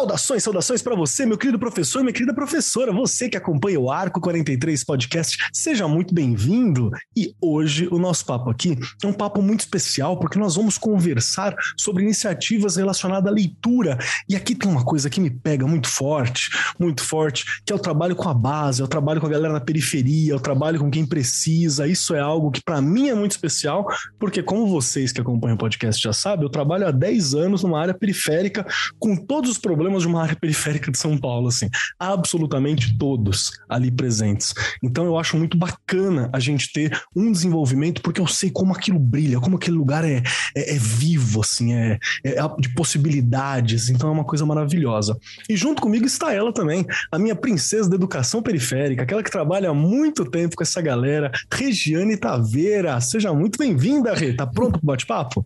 Saudações, saudações para você, meu querido professor, minha querida professora, você que acompanha o Arco 43 Podcast, seja muito bem-vindo. E hoje o nosso papo aqui é um papo muito especial porque nós vamos conversar sobre iniciativas relacionadas à leitura. E aqui tem uma coisa que me pega muito forte, muito forte, que é o trabalho com a base, é o trabalho com a galera na periferia, é o trabalho com quem precisa. Isso é algo que para mim é muito especial, porque como vocês que acompanham o podcast já sabem, eu trabalho há 10 anos numa área periférica com todos os problemas problemas de uma área periférica de São Paulo, assim, absolutamente todos ali presentes. Então eu acho muito bacana a gente ter um desenvolvimento, porque eu sei como aquilo brilha, como aquele lugar é, é, é vivo, assim, é, é de possibilidades, então é uma coisa maravilhosa. E junto comigo está ela também, a minha princesa da educação periférica, aquela que trabalha há muito tempo com essa galera, Regiane Taveira. Seja muito bem-vinda, Rê. Tá pronto pro bate-papo?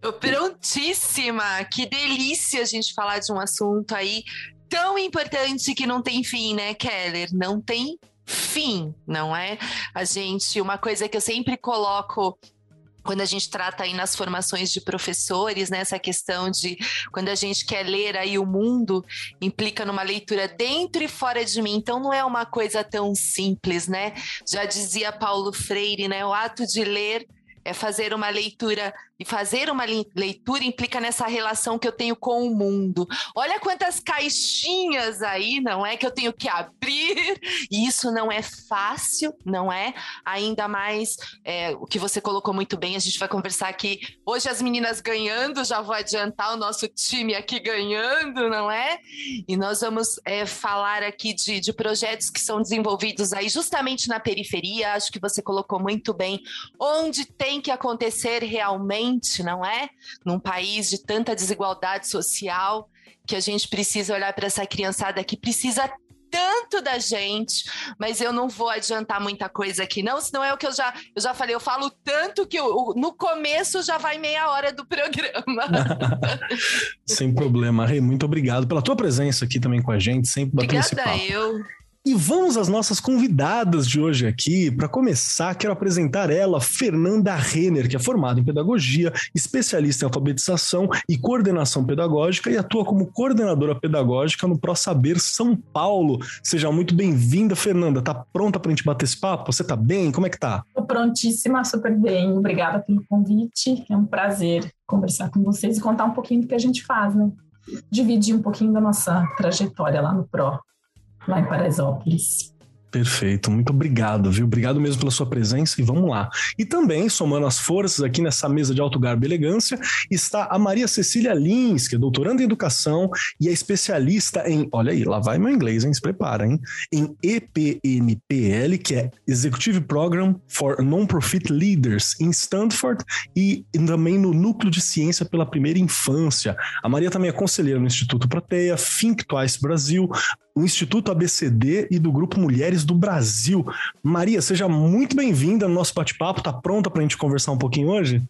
Tô prontíssima! Que delícia a gente falar de um assunto aí tão importante que não tem fim, né, Keller? Não tem fim, não é? A gente, uma coisa que eu sempre coloco quando a gente trata aí nas formações de professores, né, essa questão de quando a gente quer ler aí o mundo, implica numa leitura dentro e fora de mim. Então não é uma coisa tão simples, né? Já dizia Paulo Freire, né, o ato de ler é fazer uma leitura e fazer uma leitura implica nessa relação que eu tenho com o mundo. Olha quantas caixinhas aí, não é? Que eu tenho que abrir. E isso não é fácil, não é? Ainda mais é, o que você colocou muito bem. A gente vai conversar aqui. Hoje as meninas ganhando, já vou adiantar o nosso time aqui ganhando, não é? E nós vamos é, falar aqui de, de projetos que são desenvolvidos aí justamente na periferia. Acho que você colocou muito bem onde tem que acontecer realmente não é? Num país de tanta desigualdade social, que a gente precisa olhar para essa criançada que precisa tanto da gente, mas eu não vou adiantar muita coisa aqui, não, senão é o que eu já, eu já falei, eu falo tanto que eu, no começo já vai meia hora do programa. Sem problema, Rei, muito obrigado pela tua presença aqui também com a gente, sempre batendo Obrigada esse papo. eu. E vamos às nossas convidadas de hoje aqui. Para começar, quero apresentar ela, Fernanda Renner, que é formada em pedagogia, especialista em alfabetização e coordenação pedagógica e atua como coordenadora pedagógica no ProSaber São Paulo. Seja muito bem-vinda, Fernanda. Tá pronta para a gente bater esse papo? Você tá bem? Como é que tá? Tô prontíssima, super bem. Obrigada pelo convite. É um prazer conversar com vocês e contar um pouquinho do que a gente faz, né? Dividir um pouquinho da nossa trajetória lá no Pro lá em Paraisópolis. Perfeito, muito obrigado, viu? Obrigado mesmo pela sua presença e vamos lá. E também, somando as forças aqui nessa mesa de alto garbo e elegância, está a Maria Cecília Lins, que é doutoranda em educação e é especialista em, olha aí, lá vai meu inglês, hein? Se prepara, hein? Em EPNPL, que é Executive Program for Non-Profit Leaders em Stanford e também no Núcleo de Ciência pela Primeira Infância. A Maria também é conselheira no Instituto Proteia, Think Twice Brasil, o Instituto ABCD e do Grupo Mulheres do Brasil. Maria, seja muito bem-vinda no nosso bate-papo. Tá pronta para a gente conversar um pouquinho hoje?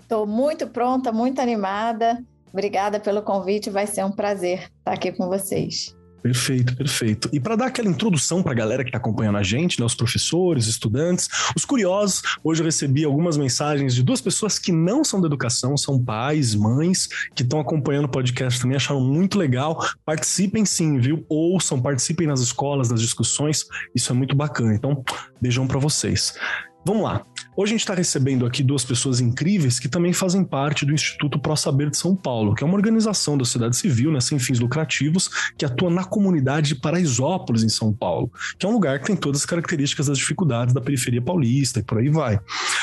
Estou muito pronta, muito animada. Obrigada pelo convite, vai ser um prazer estar aqui com vocês. Perfeito, perfeito. E para dar aquela introdução para a galera que está acompanhando a gente, né, os professores, estudantes, os curiosos, hoje eu recebi algumas mensagens de duas pessoas que não são da educação, são pais, mães, que estão acompanhando o podcast também, acharam muito legal. Participem sim, viu? Ouçam, participem nas escolas, das discussões, isso é muito bacana. Então, beijão para vocês. Vamos lá. Hoje a gente está recebendo aqui duas pessoas incríveis que também fazem parte do Instituto Pro Saber de São Paulo, que é uma organização da sociedade civil, né, sem fins lucrativos, que atua na comunidade de Paraisópolis, em São Paulo, que é um lugar que tem todas as características das dificuldades da periferia paulista e por aí vai.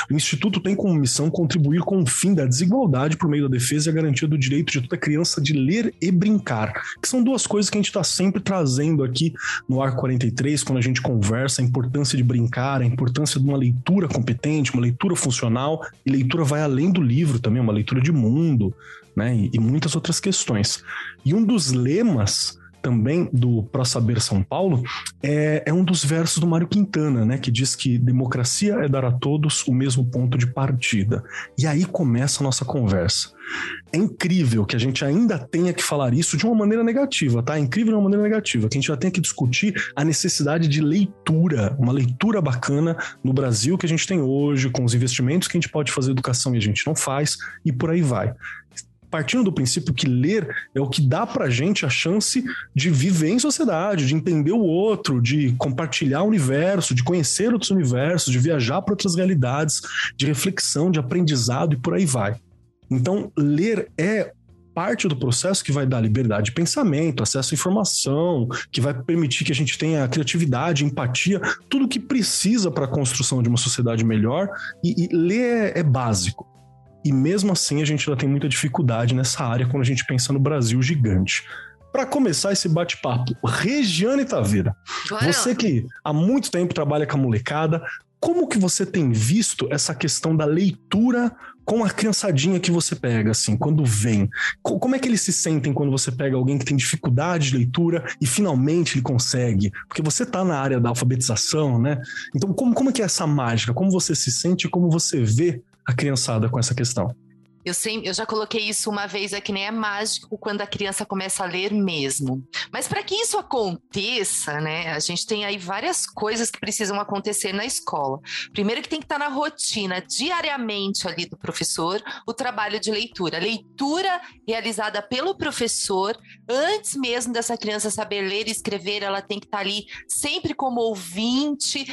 O Instituto tem como missão contribuir com o fim da desigualdade por meio da defesa e a garantia do direito de toda criança de ler e brincar, que são duas coisas que a gente está sempre trazendo aqui no Arco 43, quando a gente conversa, a importância de brincar, a importância de uma leitura leitura competente, uma leitura funcional, e leitura vai além do livro também, uma leitura de mundo, né? E, e muitas outras questões. E um dos lemas também do Pro Saber São Paulo é, é um dos versos do Mário Quintana, né? Que diz que democracia é dar a todos o mesmo ponto de partida. E aí começa a nossa conversa. É incrível que a gente ainda tenha que falar isso de uma maneira negativa, tá? É incrível de uma maneira negativa, que a gente já tenha que discutir a necessidade de leitura, uma leitura bacana no Brasil que a gente tem hoje, com os investimentos que a gente pode fazer educação e a gente não faz, e por aí vai partindo do princípio que ler é o que dá pra gente a chance de viver em sociedade, de entender o outro, de compartilhar o universo, de conhecer outros universos, de viajar para outras realidades, de reflexão, de aprendizado e por aí vai. Então, ler é parte do processo que vai dar liberdade de pensamento, acesso à informação, que vai permitir que a gente tenha criatividade, empatia, tudo que precisa para a construção de uma sociedade melhor. E, e ler é, é básico. E mesmo assim, a gente ainda tem muita dificuldade nessa área quando a gente pensa no Brasil gigante. Para começar esse bate-papo, Regiane Taveira, você que há muito tempo trabalha com a molecada, como que você tem visto essa questão da leitura com a criançadinha que você pega, assim, quando vem? Como é que eles se sentem quando você pega alguém que tem dificuldade de leitura e finalmente ele consegue? Porque você tá na área da alfabetização, né? Então, como, como é que é essa mágica? Como você se sente e como você vê a criançada com essa questão? Eu, eu já coloquei isso uma vez, é que nem é mágico quando a criança começa a ler mesmo. Mas para que isso aconteça, né, a gente tem aí várias coisas que precisam acontecer na escola. Primeiro que tem que estar tá na rotina, diariamente ali do professor, o trabalho de leitura. Leitura realizada pelo professor, antes mesmo dessa criança saber ler e escrever, ela tem que estar tá ali sempre como ouvinte,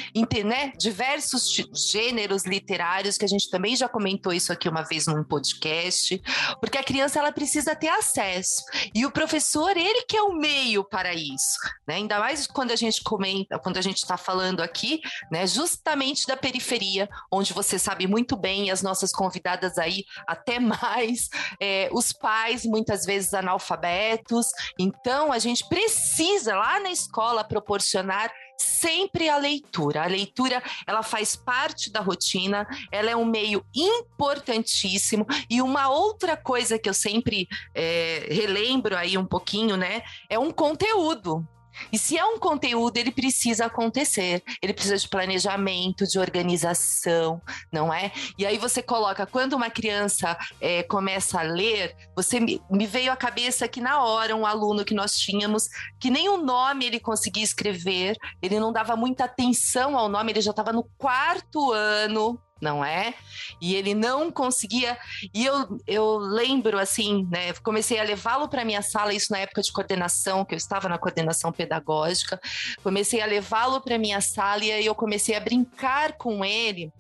né, diversos gêneros literários, que a gente também já comentou isso aqui uma vez num podcast podcast, porque a criança ela precisa ter acesso. E o professor, ele que é o meio para isso, né? Ainda mais quando a gente comenta, quando a gente está falando aqui, né, justamente da periferia, onde você sabe muito bem, as nossas convidadas aí, até mais, é, os pais muitas vezes analfabetos. Então, a gente precisa lá na escola proporcionar sempre a leitura. A leitura, ela faz parte da rotina, ela é um meio importantíssimo. E uma outra coisa que eu sempre é, relembro aí um pouquinho, né, é um conteúdo. E se é um conteúdo, ele precisa acontecer. Ele precisa de planejamento, de organização, não é? E aí você coloca, quando uma criança é, começa a ler, você me, me veio à cabeça que na hora um aluno que nós tínhamos, que nem o nome ele conseguia escrever, ele não dava muita atenção ao nome, ele já estava no quarto ano não é? E ele não conseguia. E eu, eu lembro, assim, né? Comecei a levá-lo para minha sala, isso na época de coordenação, que eu estava na coordenação pedagógica. Comecei a levá-lo para minha sala e aí eu comecei a brincar com ele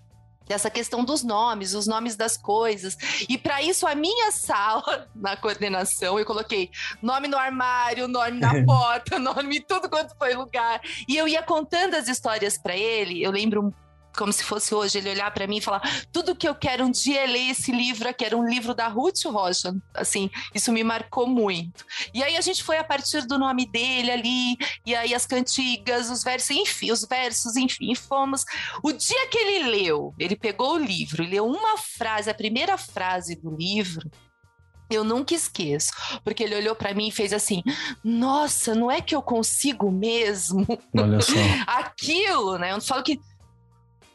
dessa questão dos nomes, os nomes das coisas. E para isso, a minha sala, na coordenação, eu coloquei nome no armário, nome na porta, nome em tudo quanto foi lugar. E eu ia contando as histórias para ele. Eu lembro como se fosse hoje, ele olhar para mim e falar: tudo que eu quero um dia é ler esse livro aqui, era um livro da Ruth Rocha. Assim, isso me marcou muito. E aí a gente foi a partir do nome dele ali, e aí as cantigas, os versos, enfim, os versos, enfim, fomos. O dia que ele leu, ele pegou o livro e leu uma frase, a primeira frase do livro. Eu nunca esqueço, porque ele olhou para mim e fez assim: Nossa, não é que eu consigo mesmo? Olha só. Aquilo, né? Eu falo que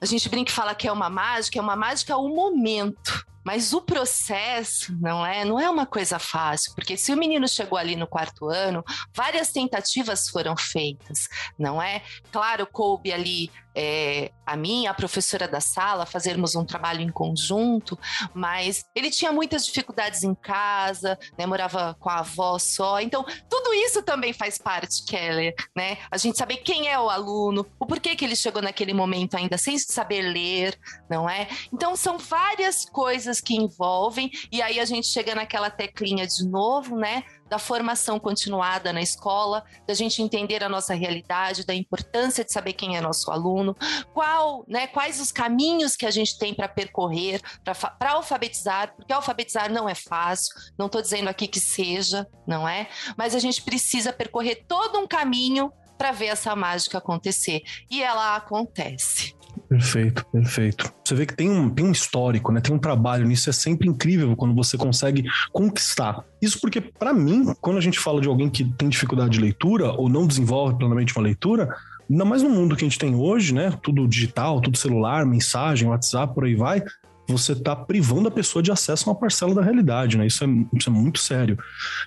a gente brinca e fala que é uma mágica, é uma mágica o momento. Mas o processo não é, não é uma coisa fácil, porque se o menino chegou ali no quarto ano, várias tentativas foram feitas, não é? Claro, coube ali é, a mim, a professora da sala, fazermos um trabalho em conjunto, mas ele tinha muitas dificuldades em casa, né, morava com a avó só, então tudo isso também faz parte, Keller, né? A gente saber quem é o aluno, o porquê que ele chegou naquele momento ainda sem saber ler, não é? Então são várias coisas que envolvem, e aí a gente chega naquela teclinha de novo, né? Da formação continuada na escola, da gente entender a nossa realidade, da importância de saber quem é nosso aluno, qual, né, quais os caminhos que a gente tem para percorrer, para alfabetizar, porque alfabetizar não é fácil, não estou dizendo aqui que seja, não é? Mas a gente precisa percorrer todo um caminho para ver essa mágica acontecer. E ela acontece. Perfeito, perfeito. Você vê que tem um, tem um histórico, né? Tem um trabalho nisso. É sempre incrível quando você consegue conquistar. Isso porque, para mim, quando a gente fala de alguém que tem dificuldade de leitura ou não desenvolve plenamente uma leitura, ainda mais no mundo que a gente tem hoje, né? Tudo digital, tudo celular, mensagem, WhatsApp, por aí vai. Você está privando a pessoa de acesso a uma parcela da realidade, né? Isso é, isso é muito sério.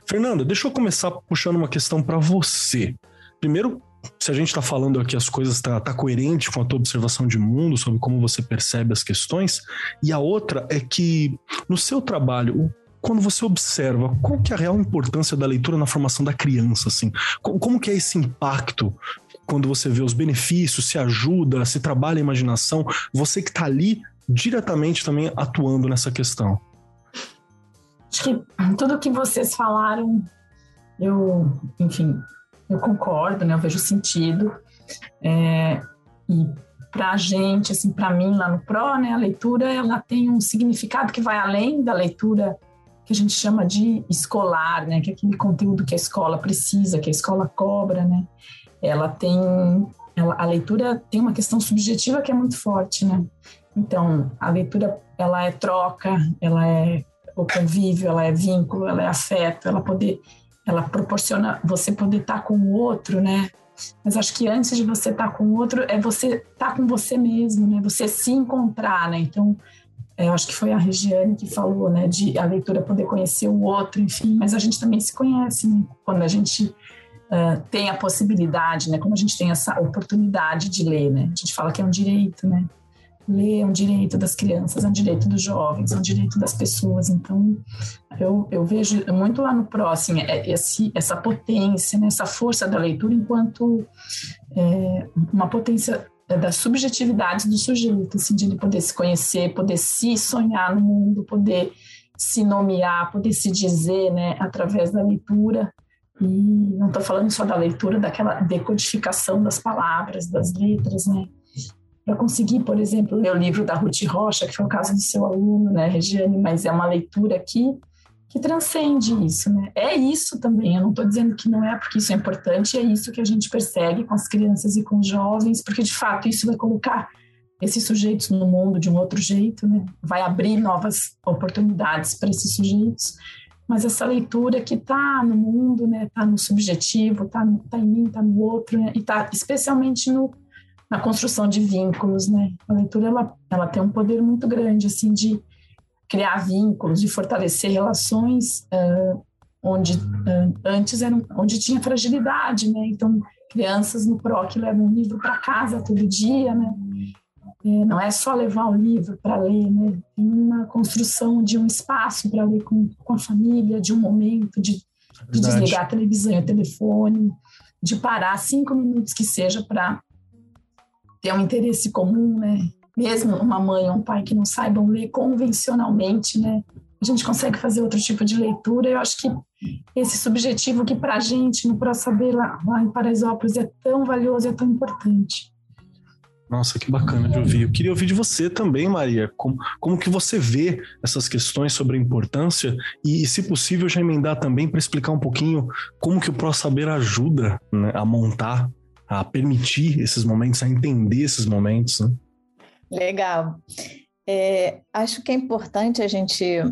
Fernanda, deixa eu começar puxando uma questão para você. Primeiro, se a gente está falando aqui as coisas tá, tá coerente com a tua observação de mundo sobre como você percebe as questões e a outra é que no seu trabalho quando você observa qual que é a real importância da leitura na formação da criança assim? Como, como que é esse impacto quando você vê os benefícios se ajuda se trabalha a imaginação você que está ali diretamente também atuando nessa questão? Acho que tudo que vocês falaram eu enfim eu concordo, né? Eu vejo sentido. É, e para a gente, assim, para mim lá no Pro, né, a leitura ela tem um significado que vai além da leitura que a gente chama de escolar, né, que é aquele conteúdo que a escola precisa, que a escola cobra, né. Ela tem, ela, a leitura tem uma questão subjetiva que é muito forte, né. Então, a leitura ela é troca, ela é o convívio, ela é vínculo, ela é afeto, ela poder ela proporciona você poder estar com o outro, né? Mas acho que antes de você estar com o outro, é você estar com você mesmo, né? Você se encontrar, né? Então, eu acho que foi a Regiane que falou, né? De a leitura poder conhecer o outro, enfim. Mas a gente também se conhece, né? Quando a gente uh, tem a possibilidade, né? Quando a gente tem essa oportunidade de ler, né? A gente fala que é um direito, né? Ler é um direito das crianças, é um direito dos jovens, é um direito das pessoas. Então, eu, eu vejo muito lá no próximo é, esse, essa potência, né, essa força da leitura enquanto é, uma potência da subjetividade do sujeito, assim, de ele poder se conhecer, poder se sonhar no mundo, poder se nomear, poder se dizer, né, através da leitura. E não estou falando só da leitura, daquela decodificação das palavras, das letras, né, para conseguir, por exemplo, ler o livro da Ruth Rocha, que foi o caso do seu aluno, né, Regiane, mas é uma leitura que, que transcende isso, né? É isso também, eu não estou dizendo que não é, porque isso é importante, é isso que a gente persegue com as crianças e com os jovens, porque de fato isso vai colocar esses sujeitos no mundo de um outro jeito, né? Vai abrir novas oportunidades para esses sujeitos, mas essa leitura que está no mundo, né? Está no subjetivo, está tá em mim, está no outro, né? e está especialmente no na construção de vínculos, né? A leitura ela, ela tem um poder muito grande assim de criar vínculos, de fortalecer relações uh, onde uh, antes eram onde tinha fragilidade, né? Então crianças no PROC levam um livro para casa todo dia, né? É, não é só levar o livro para ler, né? Tem uma construção de um espaço para ler com, com a família, de um momento, de, de desligar a televisão e o telefone, de parar cinco minutos que seja para ter um interesse comum, né? Mesmo uma mãe ou um pai que não saibam ler convencionalmente, né? A gente consegue fazer outro tipo de leitura. Eu acho que esse subjetivo que para a gente, no Pro Saber lá, lá em Paraisópolis, é tão valioso, é tão importante. Nossa, que bacana de ouvir. Eu queria ouvir de você também, Maria, como, como que você vê essas questões sobre a importância e, se possível, já emendar também para explicar um pouquinho como que o Pro Saber ajuda né, a montar a permitir esses momentos, a entender esses momentos. Né? Legal. É, acho que é importante a gente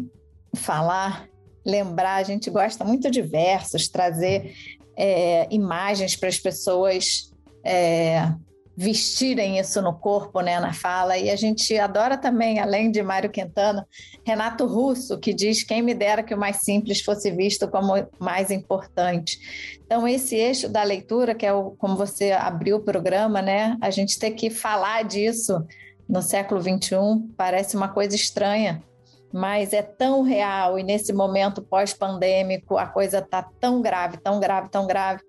falar, lembrar, a gente gosta muito de versos, trazer é, imagens para as pessoas é, vestirem isso no corpo, né, na fala. E a gente adora também, além de Mário Quintana, Renato Russo, que diz: quem me dera que o mais simples fosse visto como mais importante. Então, esse eixo da leitura, que é o, como você abriu o programa, né, a gente ter que falar disso no século XXI parece uma coisa estranha. Mas é tão real e nesse momento pós-pandêmico a coisa está tão grave, tão grave, tão grave,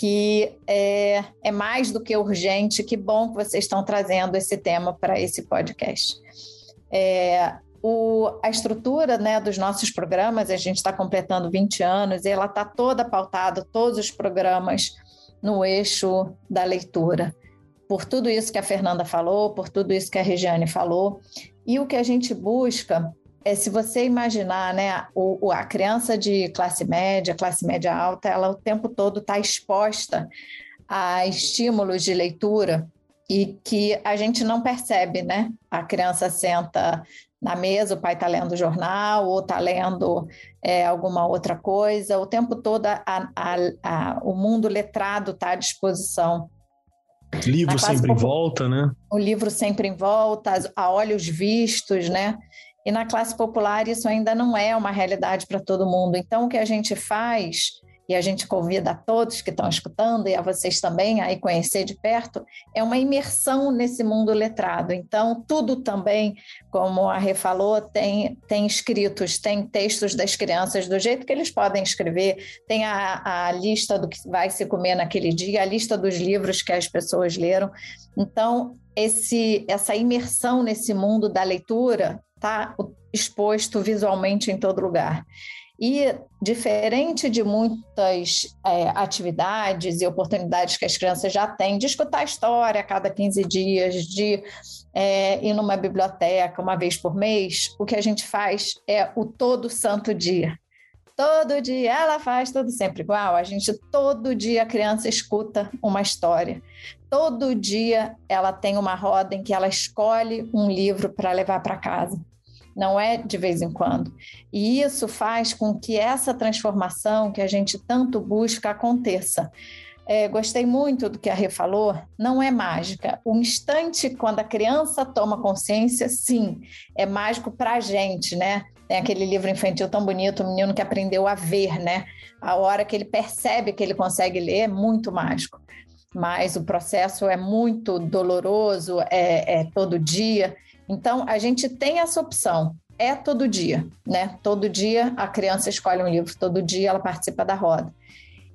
que é, é mais do que urgente. Que bom que vocês estão trazendo esse tema para esse podcast. É, o, a estrutura né, dos nossos programas, a gente está completando 20 anos, e ela está toda pautada, todos os programas, no eixo da leitura. Por tudo isso que a Fernanda falou, por tudo isso que a Regiane falou. E o que a gente busca é, se você imaginar, né, o, a criança de classe média, classe média alta, ela o tempo todo está exposta a estímulos de leitura e que a gente não percebe, né? A criança senta na mesa, o pai está lendo jornal ou está lendo é, alguma outra coisa, o tempo todo a, a, a, o mundo letrado está à disposição. Livro sempre em volta, né? O livro sempre em volta, a olhos vistos, né? E na classe popular isso ainda não é uma realidade para todo mundo. Então, o que a gente faz e a gente convida a todos que estão escutando e a vocês também a conhecer de perto, é uma imersão nesse mundo letrado. Então, tudo também, como a Rê falou, tem, tem escritos, tem textos das crianças do jeito que eles podem escrever, tem a, a lista do que vai se comer naquele dia, a lista dos livros que as pessoas leram. Então, esse, essa imersão nesse mundo da leitura está exposto visualmente em todo lugar. E, diferente de muitas é, atividades e oportunidades que as crianças já têm, de escutar história a cada 15 dias, de é, ir numa biblioteca uma vez por mês, o que a gente faz é o todo santo dia. Todo dia ela faz tudo sempre igual. A gente, todo dia, a criança escuta uma história. Todo dia ela tem uma roda em que ela escolhe um livro para levar para casa não é de vez em quando. E isso faz com que essa transformação que a gente tanto busca aconteça. É, gostei muito do que a Rê falou, não é mágica. O instante quando a criança toma consciência, sim, é mágico para a gente, né? Tem aquele livro infantil tão bonito, o menino que aprendeu a ver, né? A hora que ele percebe que ele consegue ler é muito mágico. Mas o processo é muito doloroso, é, é todo dia. Então, a gente tem essa opção. É todo dia, né? Todo dia a criança escolhe um livro, todo dia ela participa da roda.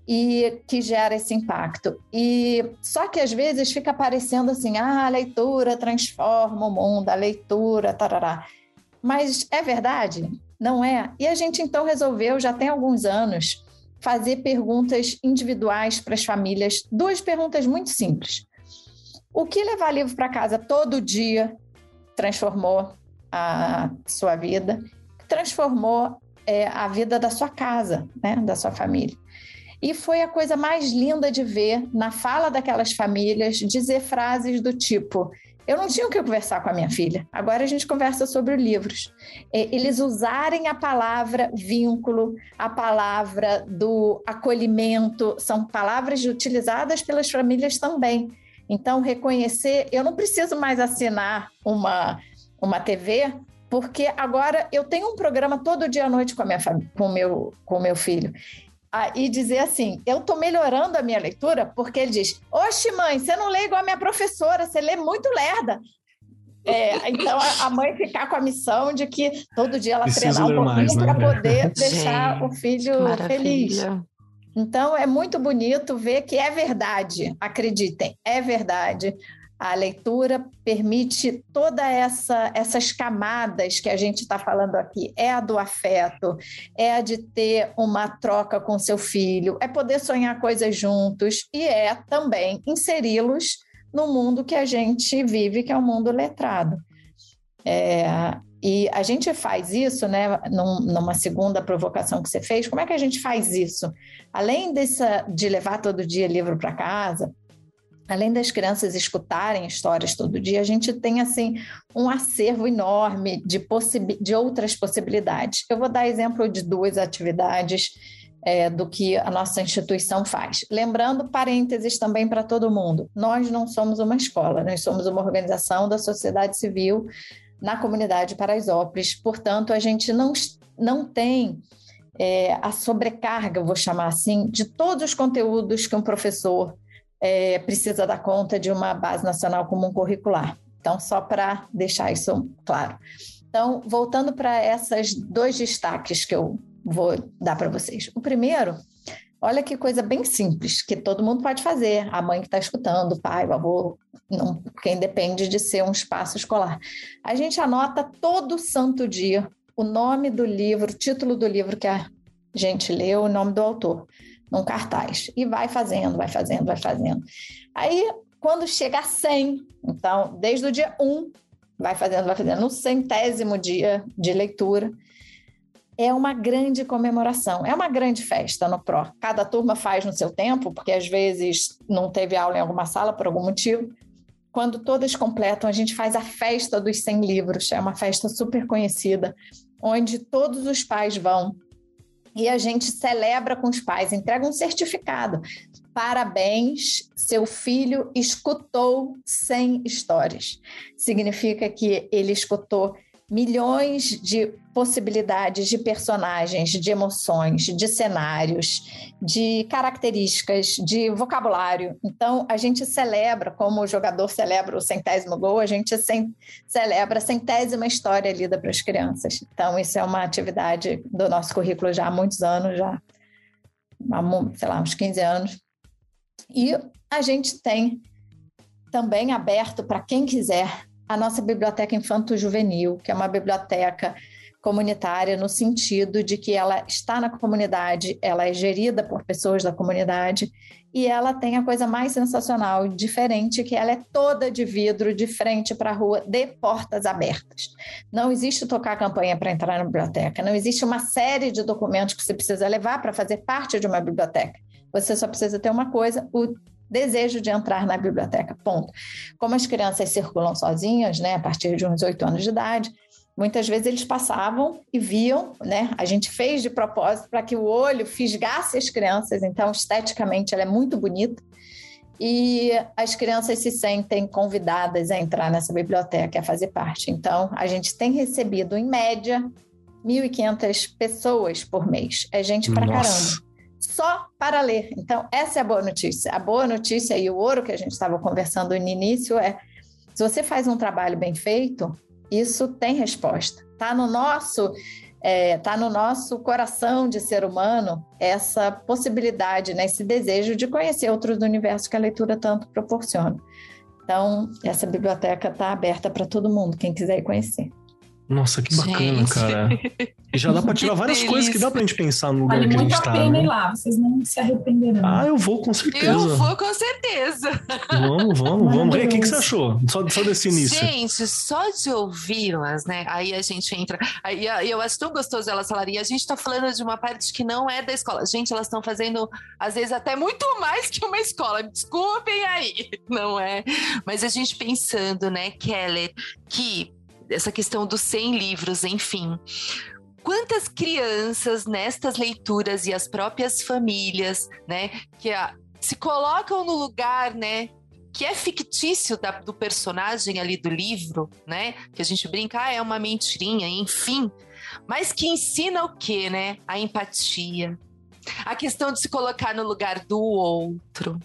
E que gera esse impacto. E só que às vezes fica parecendo assim: ah, a leitura transforma o mundo, a leitura, tarará. Mas é verdade? Não é? E a gente então resolveu, já tem alguns anos, fazer perguntas individuais para as famílias, duas perguntas muito simples. O que levar livro para casa todo dia transformou a sua vida, transformou é, a vida da sua casa, né, da sua família. E foi a coisa mais linda de ver na fala daquelas famílias dizer frases do tipo: eu não tinha o que conversar com a minha filha. Agora a gente conversa sobre livros. É, eles usarem a palavra vínculo, a palavra do acolhimento, são palavras utilizadas pelas famílias também. Então, reconhecer, eu não preciso mais assinar uma, uma TV, porque agora eu tenho um programa todo dia à noite com a minha família, com o meu, com meu filho. Ah, e dizer assim, eu estou melhorando a minha leitura, porque ele diz: Oxe, mãe, você não lê igual a minha professora, você lê muito lerda. É, então, a mãe ficar com a missão de que todo dia ela Preciso treinar um pouquinho né? para poder deixar Gente, o filho feliz. Então, é muito bonito ver que é verdade, acreditem, é verdade. A leitura permite toda essa essas camadas que a gente está falando aqui. É a do afeto, é a de ter uma troca com seu filho, é poder sonhar coisas juntos e é também inseri-los no mundo que a gente vive, que é o um mundo letrado. É, e a gente faz isso, né, num, numa segunda provocação que você fez, como é que a gente faz isso? Além dessa, de levar todo dia livro para casa, além das crianças escutarem histórias todo dia, a gente tem assim um acervo enorme de, de outras possibilidades. Eu vou dar exemplo de duas atividades é, do que a nossa instituição faz. Lembrando, parênteses também para todo mundo: nós não somos uma escola, nós somos uma organização da sociedade civil na comunidade Paraisópolis. Portanto, a gente não, não tem é, a sobrecarga, vou chamar assim, de todos os conteúdos que um professor é, precisa dar conta de uma base nacional comum curricular. Então, só para deixar isso claro. Então, voltando para esses dois destaques que eu vou dar para vocês. O primeiro, olha que coisa bem simples, que todo mundo pode fazer. A mãe que está escutando, o pai, o avô, não, quem depende de ser um espaço escolar. A gente anota todo santo dia o nome do livro, o título do livro que a gente leu, o nome do autor, num cartaz. E vai fazendo, vai fazendo, vai fazendo. Aí, quando chega a 100, então, desde o dia 1, vai fazendo, vai fazendo, no centésimo dia de leitura, é uma grande comemoração, é uma grande festa no PRO. Cada turma faz no seu tempo, porque às vezes não teve aula em alguma sala por algum motivo, quando todas completam, a gente faz a festa dos 100 livros, é uma festa super conhecida, onde todos os pais vão e a gente celebra com os pais, entrega um certificado. Parabéns, seu filho escutou 100 histórias. Significa que ele escutou milhões de possibilidades de personagens, de emoções, de cenários, de características, de vocabulário. Então, a gente celebra, como o jogador celebra o centésimo gol, a gente celebra a centésima história lida para as crianças. Então, isso é uma atividade do nosso currículo já há muitos anos, já há, sei lá, uns 15 anos. E a gente tem também aberto para quem quiser a nossa biblioteca infanto-juvenil, que é uma biblioteca comunitária no sentido de que ela está na comunidade, ela é gerida por pessoas da comunidade e ela tem a coisa mais sensacional, diferente, que ela é toda de vidro, de frente para a rua, de portas abertas. Não existe tocar campanha para entrar na biblioteca, não existe uma série de documentos que você precisa levar para fazer parte de uma biblioteca. Você só precisa ter uma coisa, o desejo de entrar na biblioteca, ponto. Como as crianças circulam sozinhas, né, a partir de uns oito anos de idade, muitas vezes eles passavam e viam, né, a gente fez de propósito para que o olho fisgasse as crianças, então esteticamente ela é muito bonita, e as crianças se sentem convidadas a entrar nessa biblioteca, a fazer parte. Então, a gente tem recebido, em média, 1.500 pessoas por mês. É gente para caramba só para ler. Então, essa é a boa notícia. A boa notícia e o ouro que a gente estava conversando no início é: se você faz um trabalho bem feito, isso tem resposta. Está no nosso. É, tá no nosso coração de ser humano essa possibilidade, né, esse desejo de conhecer outros do universo que a leitura tanto proporciona. Então, essa biblioteca está aberta para todo mundo, quem quiser ir conhecer. Nossa, que bacana, gente. cara. E já dá pra tirar várias delícia. coisas que dá pra gente pensar no lugar vale que a gente tá. Vale muito a pena né? ir lá, vocês não se arrependerão. Ah, eu vou com certeza. Eu vou com certeza. Vamos, vamos, vamos. E o que, que você achou? Só, só desse início. Gente, só de ouvi-las, né? Aí a gente entra. Aí eu acho tão gostoso elas falarem. A gente tá falando de uma parte que não é da escola. Gente, elas estão fazendo, às vezes, até muito mais que uma escola. Desculpem aí, não é? Mas a gente pensando, né, Keller, que essa questão dos 100 livros, enfim. Quantas crianças nestas leituras e as próprias famílias, né, que a, se colocam no lugar, né, que é fictício da, do personagem ali do livro, né? Que a gente brinca, ah, é uma mentirinha, enfim. Mas que ensina o quê, né? A empatia, a questão de se colocar no lugar do outro.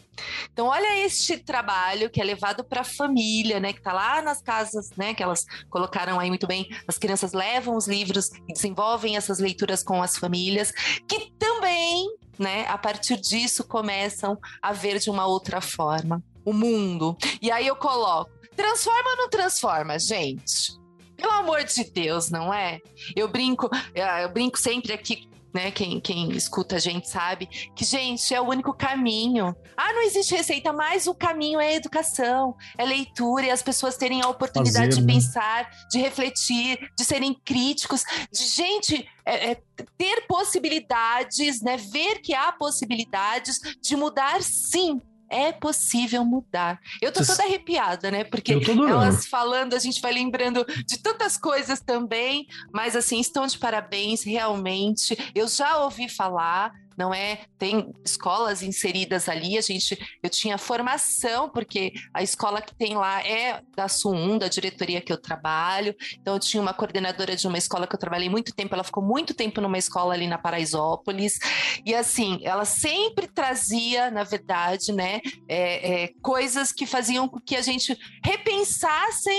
Então, olha este trabalho que é levado para a família, né, que está lá nas casas, né, que elas colocaram aí muito bem. As crianças levam os livros e desenvolvem essas leituras com as famílias, que também, né, a partir disso começam a ver de uma outra forma o mundo. E aí eu coloco, transforma ou não transforma, gente? Pelo amor de Deus, não é? Eu brinco, eu brinco sempre aqui né? Quem, quem escuta a gente sabe que, gente, é o único caminho. Ah, não existe receita, mas o caminho é a educação, é leitura e as pessoas terem a oportunidade Fazer, de né? pensar, de refletir, de serem críticos, de gente. É, é, ter possibilidades, né? Ver que há possibilidades de mudar, sim, é possível mudar. Eu tô toda arrepiada, né? Porque elas falando, a gente vai lembrando de tantas coisas também, mas assim, estão de parabéns, realmente. Eu já ouvi falar, não é? Tem escolas inseridas ali, a gente, eu tinha formação, porque a escola que tem lá é da SUM, da diretoria que eu trabalho, então eu tinha uma coordenadora de uma escola que eu trabalhei muito tempo, ela ficou muito tempo numa escola ali na Paraisópolis, e assim, ela sempre trazia, na verdade, né, é, é, coisas que faziam com que a gente repensasse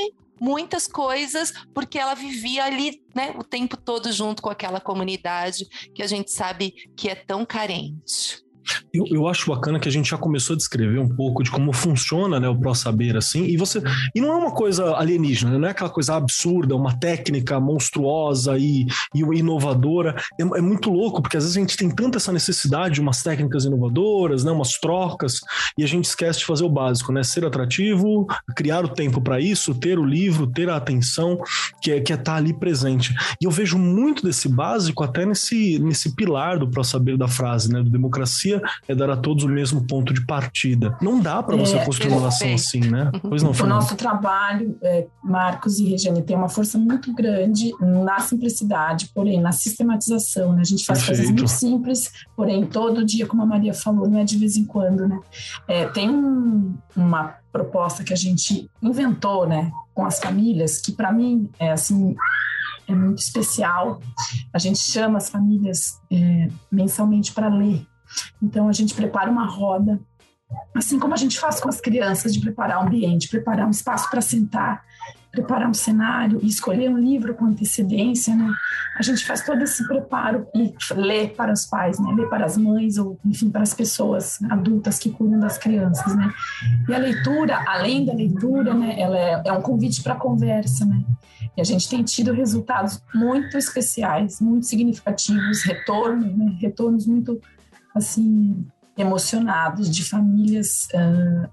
muitas coisas, porque ela vivia ali né, o tempo todo junto com aquela comunidade que a gente sabe que é tão carente. Eu, eu acho bacana que a gente já começou a descrever um pouco de como funciona né, o Pro Saber, assim, e você. E não é uma coisa alienígena, não é aquela coisa absurda, uma técnica monstruosa e, e inovadora. É, é, muito louco, porque às vezes a gente tem tanta essa necessidade de umas técnicas inovadoras, né, umas trocas, e a gente esquece de fazer o básico, né? Ser atrativo, criar o tempo para isso, ter o livro, ter a atenção, que é que é estar tá ali presente. E eu vejo muito desse básico até nesse, nesse pilar do Pro Saber da frase, né? Do democracia democracia é dar a todos o mesmo ponto de partida. Não dá para você é, construir uma nação assim, né? Pois não, O nosso trabalho, é, Marcos e Regiane, tem uma força muito grande na simplicidade, porém, na sistematização, né? A gente faz Perfeito. coisas muito simples, porém, todo dia, como a Maria falou, não é de vez em quando, né? É, tem um, uma proposta que a gente inventou, né, com as famílias, que para mim é assim é muito especial. A gente chama as famílias é, mensalmente para ler. Então a gente prepara uma roda, assim como a gente faz com as crianças, de preparar um ambiente, preparar um espaço para sentar preparar um cenário e escolher um livro com antecedência, né? A gente faz todo esse preparo e lê para os pais, né? Lê para as mães ou, enfim, para as pessoas adultas que cuidam das crianças, né? E a leitura, além da leitura, né? Ela é, é um convite para conversa, né? E a gente tem tido resultados muito especiais, muito significativos, retornos, né? Retornos muito, assim, emocionados de famílias uh,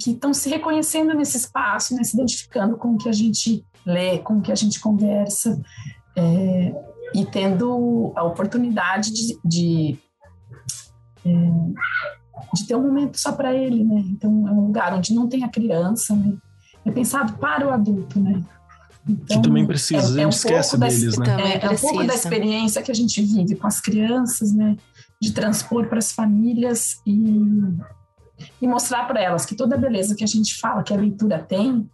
que estão se reconhecendo nesse espaço, né, se identificando com o que a gente lê, com o que a gente conversa, é, e tendo a oportunidade de, de, é, de ter um momento só para ele, né? Então é um lugar onde não tem a criança, né? É pensado para o adulto, né? Então, que também precisa, é, é um esquece deles, da, né? É, é, um pouco da experiência que a gente vive com as crianças, né? De transpor para as famílias e e mostrar para elas que toda a beleza que a gente fala que a leitura tem,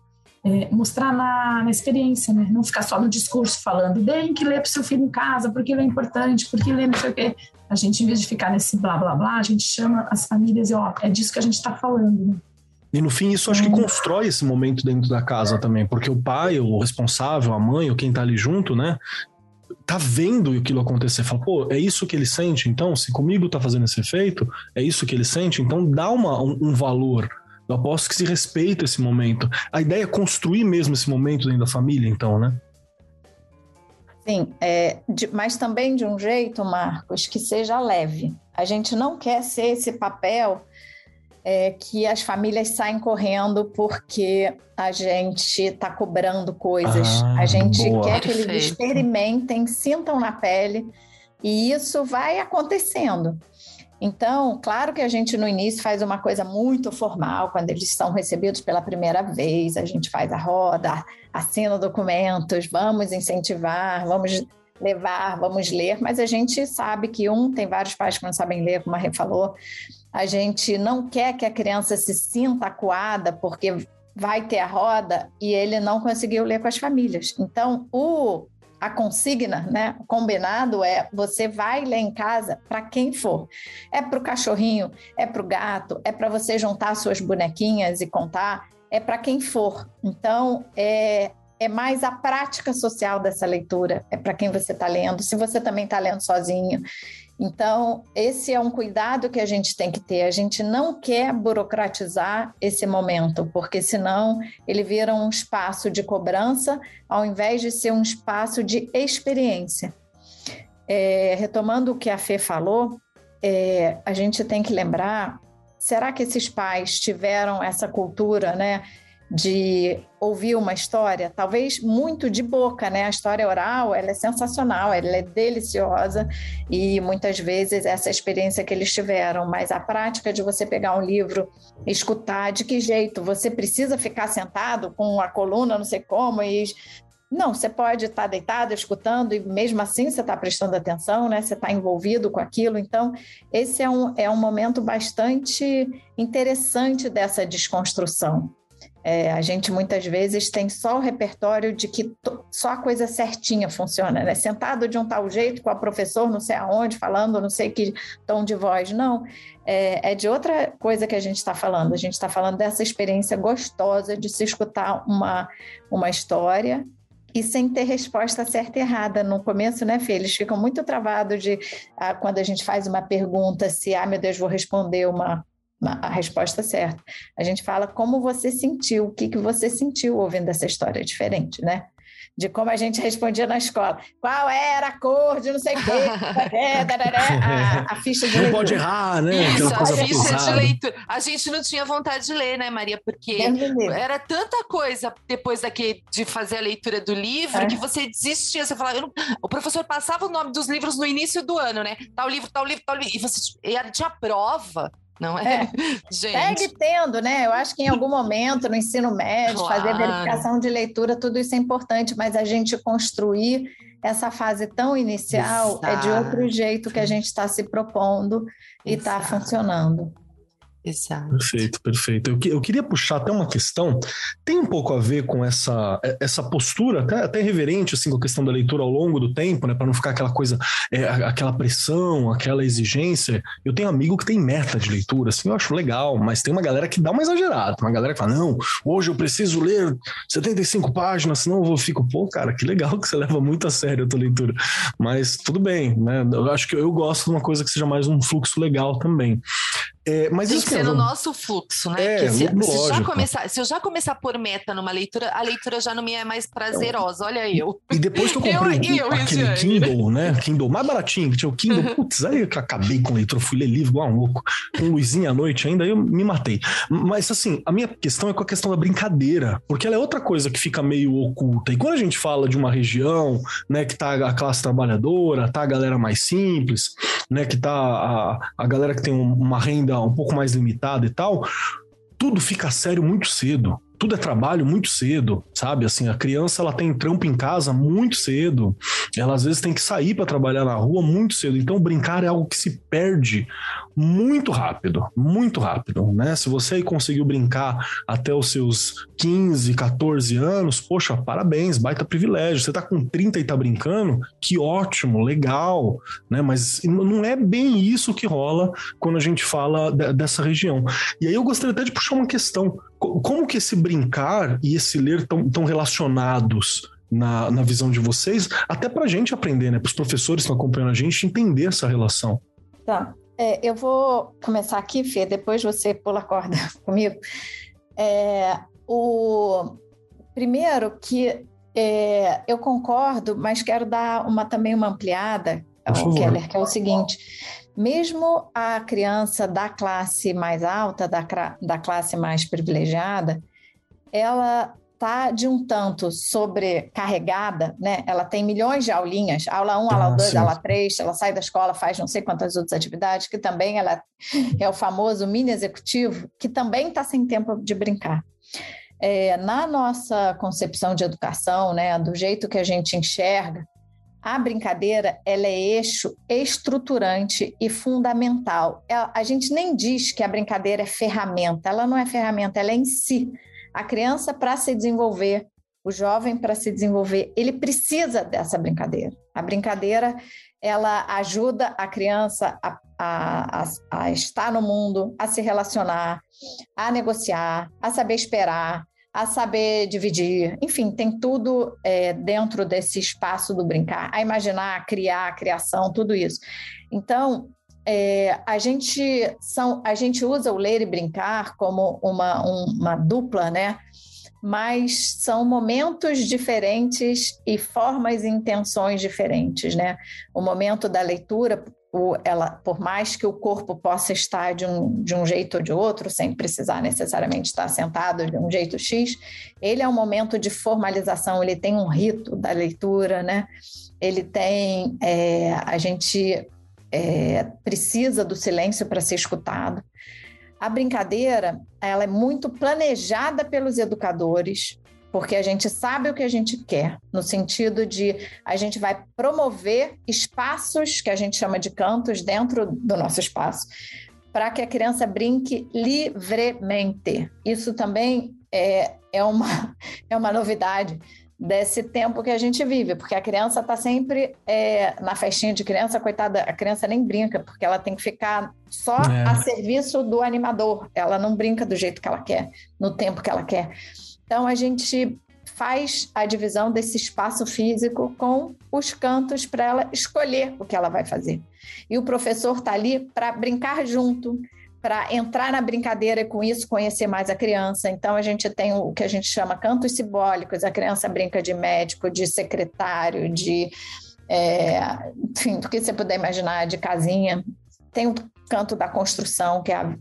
é, mostrar na, na, experiência, né? Não ficar só no discurso falando, deem que ler para o seu filho em casa, porque ele é importante, porque ele é não sei o quê. A gente, em vez de ficar nesse blá blá blá, a gente chama as famílias e, ó, é disso que a gente está falando, né? E no fim, isso acho que constrói esse momento dentro da casa também, porque o pai, o responsável, a mãe, ou quem tá ali junto, né, tá vendo aquilo acontecer, fala, pô, é isso que ele sente, então, se comigo tá fazendo esse efeito, é isso que ele sente, então dá uma, um, um valor. Eu aposto que se respeita esse momento. A ideia é construir mesmo esse momento dentro da família, então, né? Sim, é, de, mas também de um jeito, Marcos, que seja leve. A gente não quer ser esse papel é que as famílias saem correndo porque a gente está cobrando coisas. Ah, a gente boa. quer que eles experimentem, sintam na pele, e isso vai acontecendo. Então, claro que a gente no início faz uma coisa muito formal, quando eles são recebidos pela primeira vez, a gente faz a roda, assina documentos, vamos incentivar, vamos levar, vamos ler, mas a gente sabe que um tem vários pais que não sabem ler, como a Rê falou, a gente não quer que a criança se sinta acuada porque vai ter a roda e ele não conseguiu ler com as famílias. Então, o a consigna, né? O combinado é você vai ler em casa para quem for. É para o cachorrinho, é para o gato, é para você juntar suas bonequinhas e contar, é para quem for. Então, é, é mais a prática social dessa leitura, é para quem você está lendo. Se você também está lendo sozinho, então, esse é um cuidado que a gente tem que ter. A gente não quer burocratizar esse momento, porque senão ele vira um espaço de cobrança, ao invés de ser um espaço de experiência. É, retomando o que a Fê falou, é, a gente tem que lembrar: será que esses pais tiveram essa cultura, né? De ouvir uma história, talvez muito de boca, né? A história oral, ela é sensacional, ela é deliciosa e muitas vezes essa experiência que eles tiveram, mas a prática de você pegar um livro, escutar, de que jeito? Você precisa ficar sentado com a coluna, não sei como, e não, você pode estar deitado, escutando, e mesmo assim você está prestando atenção, né? Você está envolvido com aquilo. Então, esse é um, é um momento bastante interessante dessa desconstrução. É, a gente muitas vezes tem só o repertório de que só a coisa certinha funciona, né? Sentado de um tal jeito com a professor não sei aonde, falando não sei que tom de voz. Não, é, é de outra coisa que a gente está falando. A gente está falando dessa experiência gostosa de se escutar uma, uma história e sem ter resposta certa e errada. No começo, né, Fê? Eles ficam muito travados de ah, quando a gente faz uma pergunta se, ah, meu Deus, vou responder uma a resposta certa. A gente fala como você sentiu, o que, que você sentiu ouvindo essa história diferente, né? de como a gente respondia na escola. Qual era a cor de não sei o quê? a, a ficha de não leitura. Não pode errar, né? Isso, a ficha de leitura. A gente não tinha vontade de ler, né, Maria? Porque era tanta coisa depois daqui de fazer a leitura do livro é. que você desistia. Você falava, não... o professor passava o nome dos livros no início do ano, né? Tal livro, tal livro, tal livro. E você e tinha prova não é? é. Gente. Segue tendo, né? Eu acho que em algum momento no ensino médio, claro. fazer verificação de leitura, tudo isso é importante, mas a gente construir essa fase tão inicial Exato. é de outro jeito que a gente está se propondo e está funcionando. Exato. Perfeito, perfeito. Eu, eu queria puxar até uma questão, tem um pouco a ver com essa, essa postura, até, até reverente, assim, com a questão da leitura ao longo do tempo, né, para não ficar aquela coisa, é, aquela pressão, aquela exigência. Eu tenho amigo que tem meta de leitura, assim, eu acho legal, mas tem uma galera que dá uma exagerada, uma galera que fala, não, hoje eu preciso ler 75 páginas, senão eu fico, pô, cara, que legal que você leva muito a sério a tua leitura. Mas tudo bem, né, eu acho que eu gosto de uma coisa que seja mais um fluxo legal também. É, mas Tem que ser no nosso fluxo, né? É, se, se, já começar, se eu já começar por meta numa leitura, a leitura já não me é mais prazerosa. Olha eu. E depois que eu comprei eu, eu, aquele Kindle, né? Kindle mais baratinho, que tinha o Kindle. Putz, aí eu acabei com leitura, fui ler livro igual um louco, com luzinha à noite ainda, aí eu me matei. Mas assim, a minha questão é com a questão da brincadeira, porque ela é outra coisa que fica meio oculta. E quando a gente fala de uma região, né, que tá a classe trabalhadora, tá a galera mais simples, né, que tá a, a galera que tem uma renda um pouco mais limitada e tal, tudo fica sério muito cedo tudo é trabalho muito cedo, sabe? Assim, a criança ela tem trampo em casa muito cedo, ela às vezes tem que sair para trabalhar na rua muito cedo. Então, brincar é algo que se perde muito rápido, muito rápido, né? Se você conseguiu brincar até os seus 15, 14 anos, poxa, parabéns, baita privilégio. Você tá com 30 e tá brincando, que ótimo, legal, né? Mas não é bem isso que rola quando a gente fala dessa região. E aí eu gostaria até de puxar uma questão como que esse brincar e esse ler estão relacionados na, na visão de vocês, até para a gente aprender, né? Para os professores que estão acompanhando a gente entender essa relação. Tá. É, eu vou começar aqui, Fê, depois você pula a corda comigo. É, o primeiro que é, eu concordo, mas quero dar uma, também uma ampliada ao Keller, que é o seguinte: mesmo a criança da classe mais alta, da, da classe mais privilegiada, ela está de um tanto sobrecarregada, né? Ela tem milhões de aulinhas, aula 1, aula 2, ah, aula 3, ela sai da escola, faz não sei quantas outras atividades, que também ela é o famoso mini executivo, que também está sem tempo de brincar. É, na nossa concepção de educação, né, do jeito que a gente enxerga, a brincadeira ela é eixo estruturante e fundamental. É, a gente nem diz que a brincadeira é ferramenta, ela não é ferramenta, ela é em si. A criança, para se desenvolver, o jovem, para se desenvolver, ele precisa dessa brincadeira. A brincadeira ela ajuda a criança a, a, a, a estar no mundo, a se relacionar, a negociar, a saber esperar, a saber dividir, enfim, tem tudo é, dentro desse espaço do brincar, a imaginar, a criar, a criação, tudo isso. Então, é, a gente são, a gente usa o ler e brincar como uma, uma dupla, né? Mas são momentos diferentes e formas e intenções diferentes, né? O momento da leitura ela, por mais que o corpo possa estar de um, de um jeito ou de outro, sem precisar necessariamente estar sentado de um jeito X, ele é um momento de formalização, ele tem um rito da leitura, né? Ele tem. É, a gente é, precisa do silêncio para ser escutado. A brincadeira, ela é muito planejada pelos educadores, porque a gente sabe o que a gente quer, no sentido de a gente vai promover espaços que a gente chama de cantos dentro do nosso espaço, para que a criança brinque livremente. Isso também é, é, uma, é uma novidade desse tempo que a gente vive, porque a criança está sempre é, na festinha de criança, coitada, a criança nem brinca, porque ela tem que ficar só é. a serviço do animador, ela não brinca do jeito que ela quer, no tempo que ela quer. Então, a gente faz a divisão desse espaço físico com os cantos para ela escolher o que ela vai fazer. E o professor está ali para brincar junto, para entrar na brincadeira e com isso conhecer mais a criança. Então a gente tem o que a gente chama cantos simbólicos. A criança brinca de médico, de secretário, de é, enfim, do que você puder imaginar, de casinha. Tem o canto da construção, que é a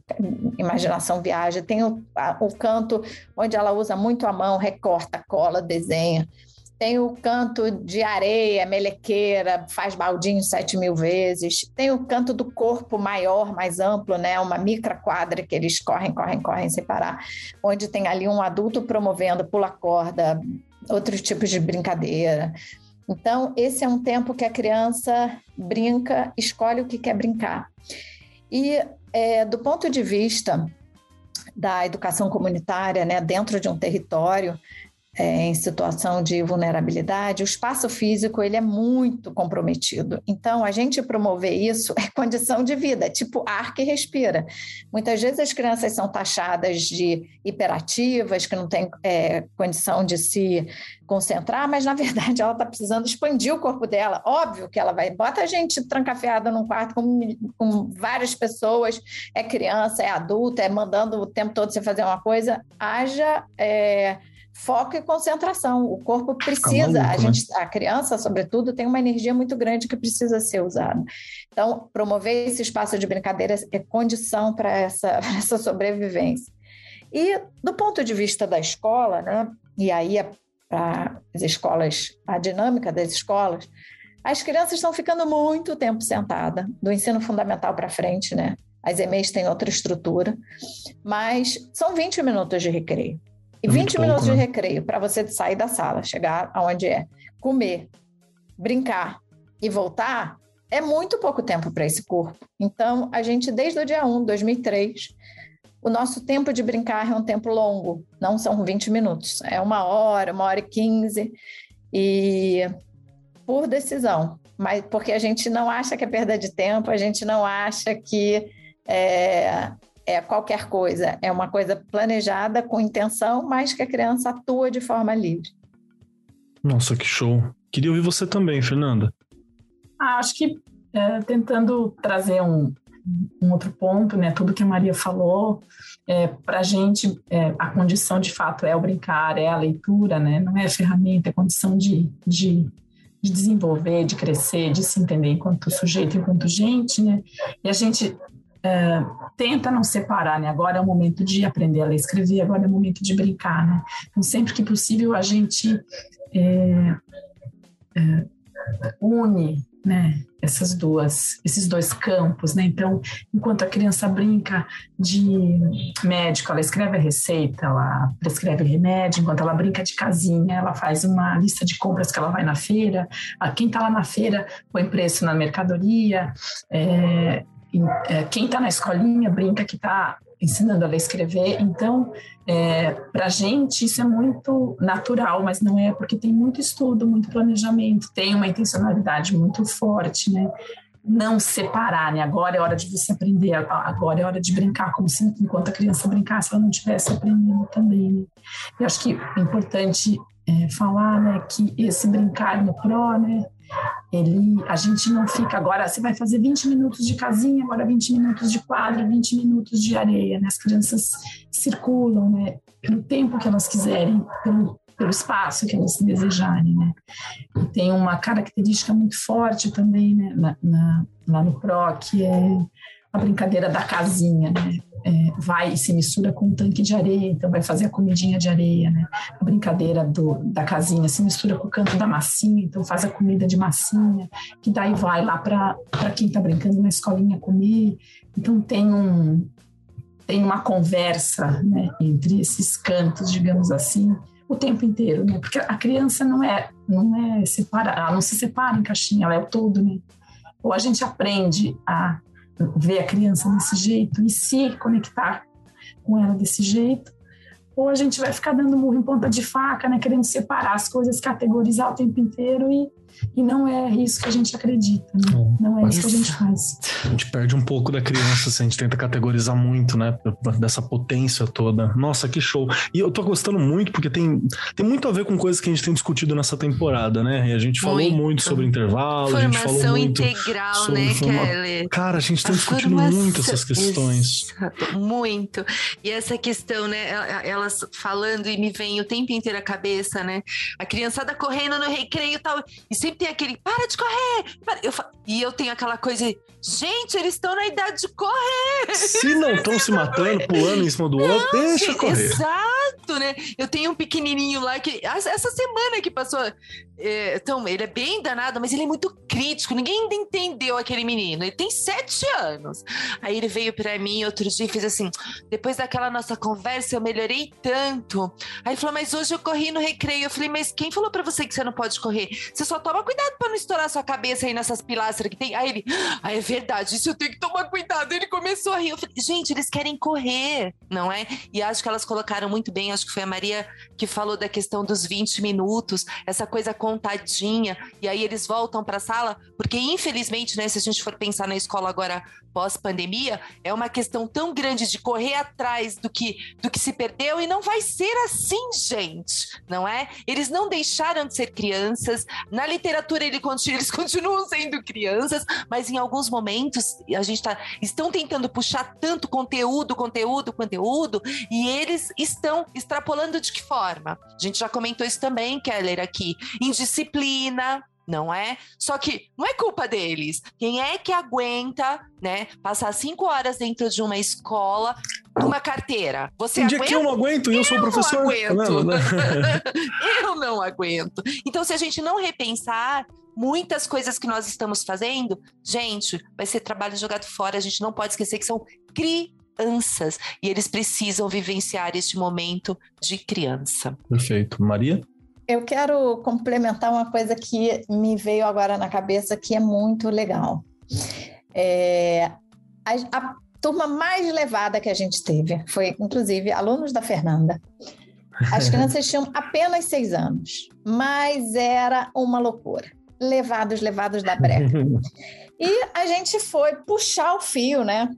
imaginação viaja. Tem o, a, o canto onde ela usa muito a mão, recorta, cola, desenha tem o canto de areia, melequeira, faz baldinho sete mil vezes, tem o canto do corpo maior, mais amplo, né? uma micra quadra que eles correm, correm, correm sem parar, onde tem ali um adulto promovendo pula corda, outros tipos de brincadeira. Então, esse é um tempo que a criança brinca, escolhe o que quer brincar. E é, do ponto de vista da educação comunitária, né, dentro de um território, é, em situação de vulnerabilidade, o espaço físico ele é muito comprometido. Então, a gente promover isso é condição de vida, tipo ar que respira. Muitas vezes as crianças são taxadas de hiperativas, que não têm é, condição de se concentrar, mas na verdade ela está precisando expandir o corpo dela. Óbvio que ela vai, bota a gente trancafiada num quarto com, com várias pessoas, é criança, é adulta, é mandando o tempo todo você fazer uma coisa, haja. É, foco e concentração. O corpo precisa, maluco, a gente, né? a criança, sobretudo, tem uma energia muito grande que precisa ser usada. Então, promover esse espaço de brincadeira é condição para essa, essa sobrevivência. E do ponto de vista da escola, né? E aí é para as escolas, a dinâmica das escolas, as crianças estão ficando muito tempo sentada, do ensino fundamental para frente, né? As EMEIs têm outra estrutura, mas são 20 minutos de recreio. E é 20 minutos pouco, né? de recreio para você sair da sala, chegar aonde é, comer, brincar e voltar, é muito pouco tempo para esse corpo. Então, a gente, desde o dia 1, 2003, o nosso tempo de brincar é um tempo longo, não são 20 minutos, é uma hora, uma hora e 15, e por decisão, mas porque a gente não acha que é perda de tempo, a gente não acha que é, é qualquer coisa, é uma coisa planejada com intenção, mas que a criança atua de forma livre. Nossa, que show! Queria ouvir você também, Fernanda. Ah, acho que é, tentando trazer um, um, outro ponto, né? Tudo que a Maria falou, é, para a gente é, a condição de fato é o brincar, é a leitura, né? Não é a ferramenta, é a condição de, de, de desenvolver, de crescer, de se entender enquanto sujeito, enquanto gente, né? E a gente tenta não separar, né? Agora é o momento de aprender a ler e escrever, agora é o momento de brincar, né? Então, sempre que possível, a gente é, é, une né, essas duas, esses dois campos, né? Então, enquanto a criança brinca de médico, ela escreve a receita, ela prescreve remédio, enquanto ela brinca de casinha, ela faz uma lista de compras que ela vai na feira, quem está lá na feira põe preço na mercadoria, é, quem está na escolinha brinca que está ensinando a ler e escrever. Então, é, para a gente isso é muito natural, mas não é porque tem muito estudo, muito planejamento, tem uma intencionalidade muito forte, né? Não separar, né? Agora é hora de você aprender, agora é hora de brincar, como se enquanto a criança brincasse, ela não estivesse aprendendo também, né? Eu acho que é importante é, falar, né, que esse brincar no pró, né, ele, a gente não fica agora, você vai fazer 20 minutos de casinha, agora 20 minutos de quadra, 20 minutos de areia, né? As crianças circulam, né? Pelo tempo que elas quiserem, pelo, pelo espaço que elas desejarem, né? E tem uma característica muito forte também, né? Na, na, lá no PRO, que é a brincadeira da casinha, né? É, vai e se mistura com um tanque de areia, então vai fazer a comidinha de areia, né? A brincadeira do, da casinha se mistura com o canto da massinha, então faz a comida de massinha, que daí vai lá para quem está brincando na escolinha comer. Então tem um tem uma conversa né, entre esses cantos, digamos assim, o tempo inteiro, né? Porque a criança não é não é separada, ela não se separa em caixinha, ela é o todo, né? Ou a gente aprende a ver a criança desse jeito e se conectar com ela desse jeito, ou a gente vai ficar dando murro em ponta de faca, né, querendo separar as coisas, categorizar o tempo inteiro e, E não é isso que a gente acredita, né? Não é isso que a gente faz. A gente perde um pouco da criança se a gente tenta categorizar muito, né? Dessa potência toda. Nossa, que show. E eu tô gostando muito porque tem, tem muito a ver com coisas que a gente tem discutido nessa temporada, né? E a gente falou muito, muito sobre intervalo, Formação a gente falou muito integral, sobre né, forma... Kelly? Cara, a gente tem discutido formação... muito essas questões. Exato, muito. E essa questão, né? Elas falando e me vem o tempo inteiro a cabeça, né? A criançada correndo no recreio e tal. E sempre tem aquele, para de correr! Eu, e eu tenho aquela coisa, gente, eles estão na idade de correr! Se não estão se matando, pulando em cima do outro, deixa correr. Exato, né? Eu tenho um pequenininho lá que, essa semana que passou, é, então, ele é bem danado, mas ele é muito crítico. Ninguém ainda entendeu aquele menino. Ele tem sete anos. Aí ele veio para mim outro dia e fez assim: depois daquela nossa conversa, eu melhorei tanto. Aí ele falou: Mas hoje eu corri no recreio. Eu falei: Mas quem falou para você que você não pode correr? Você só toma cuidado para não estourar sua cabeça aí nessas pilastras que tem. Aí ele: Ah, é verdade, isso eu tenho que tomar cuidado. Ele começou a rir. Eu falei: Gente, eles querem correr, não é? E acho que elas colocaram muito bem. Acho que foi a Maria que falou da questão dos 20 minutos, essa coisa contadinha, e aí eles voltam para a sala, porque infelizmente, né, se a gente for pensar na escola agora pós-pandemia, é uma questão tão grande de correr atrás do que do que se perdeu e não vai ser assim, gente, não é? Eles não deixaram de ser crianças. Na literatura ele continua, eles continuam sendo crianças, mas em alguns momentos a gente tá estão tentando puxar tanto conteúdo, conteúdo, conteúdo, e eles estão extrapolando de que forma? A gente já comentou isso também, Keller, aqui. Indisciplina, não é? Só que não é culpa deles. Quem é que aguenta, né, passar cinco horas dentro de uma escola, numa carteira? Você Tem dia que eu não aguento e eu, eu sou professor. Não aguento. eu não aguento. Então, se a gente não repensar muitas coisas que nós estamos fazendo, gente, vai ser trabalho jogado fora. A gente não pode esquecer que são crianças e eles precisam vivenciar este momento de criança. Perfeito. Maria? Eu quero complementar uma coisa que me veio agora na cabeça que é muito legal. É, a, a turma mais levada que a gente teve foi, inclusive, alunos da Fernanda. As crianças tinham apenas seis anos, mas era uma loucura. Levados, levados da breca. E a gente foi puxar o fio, né?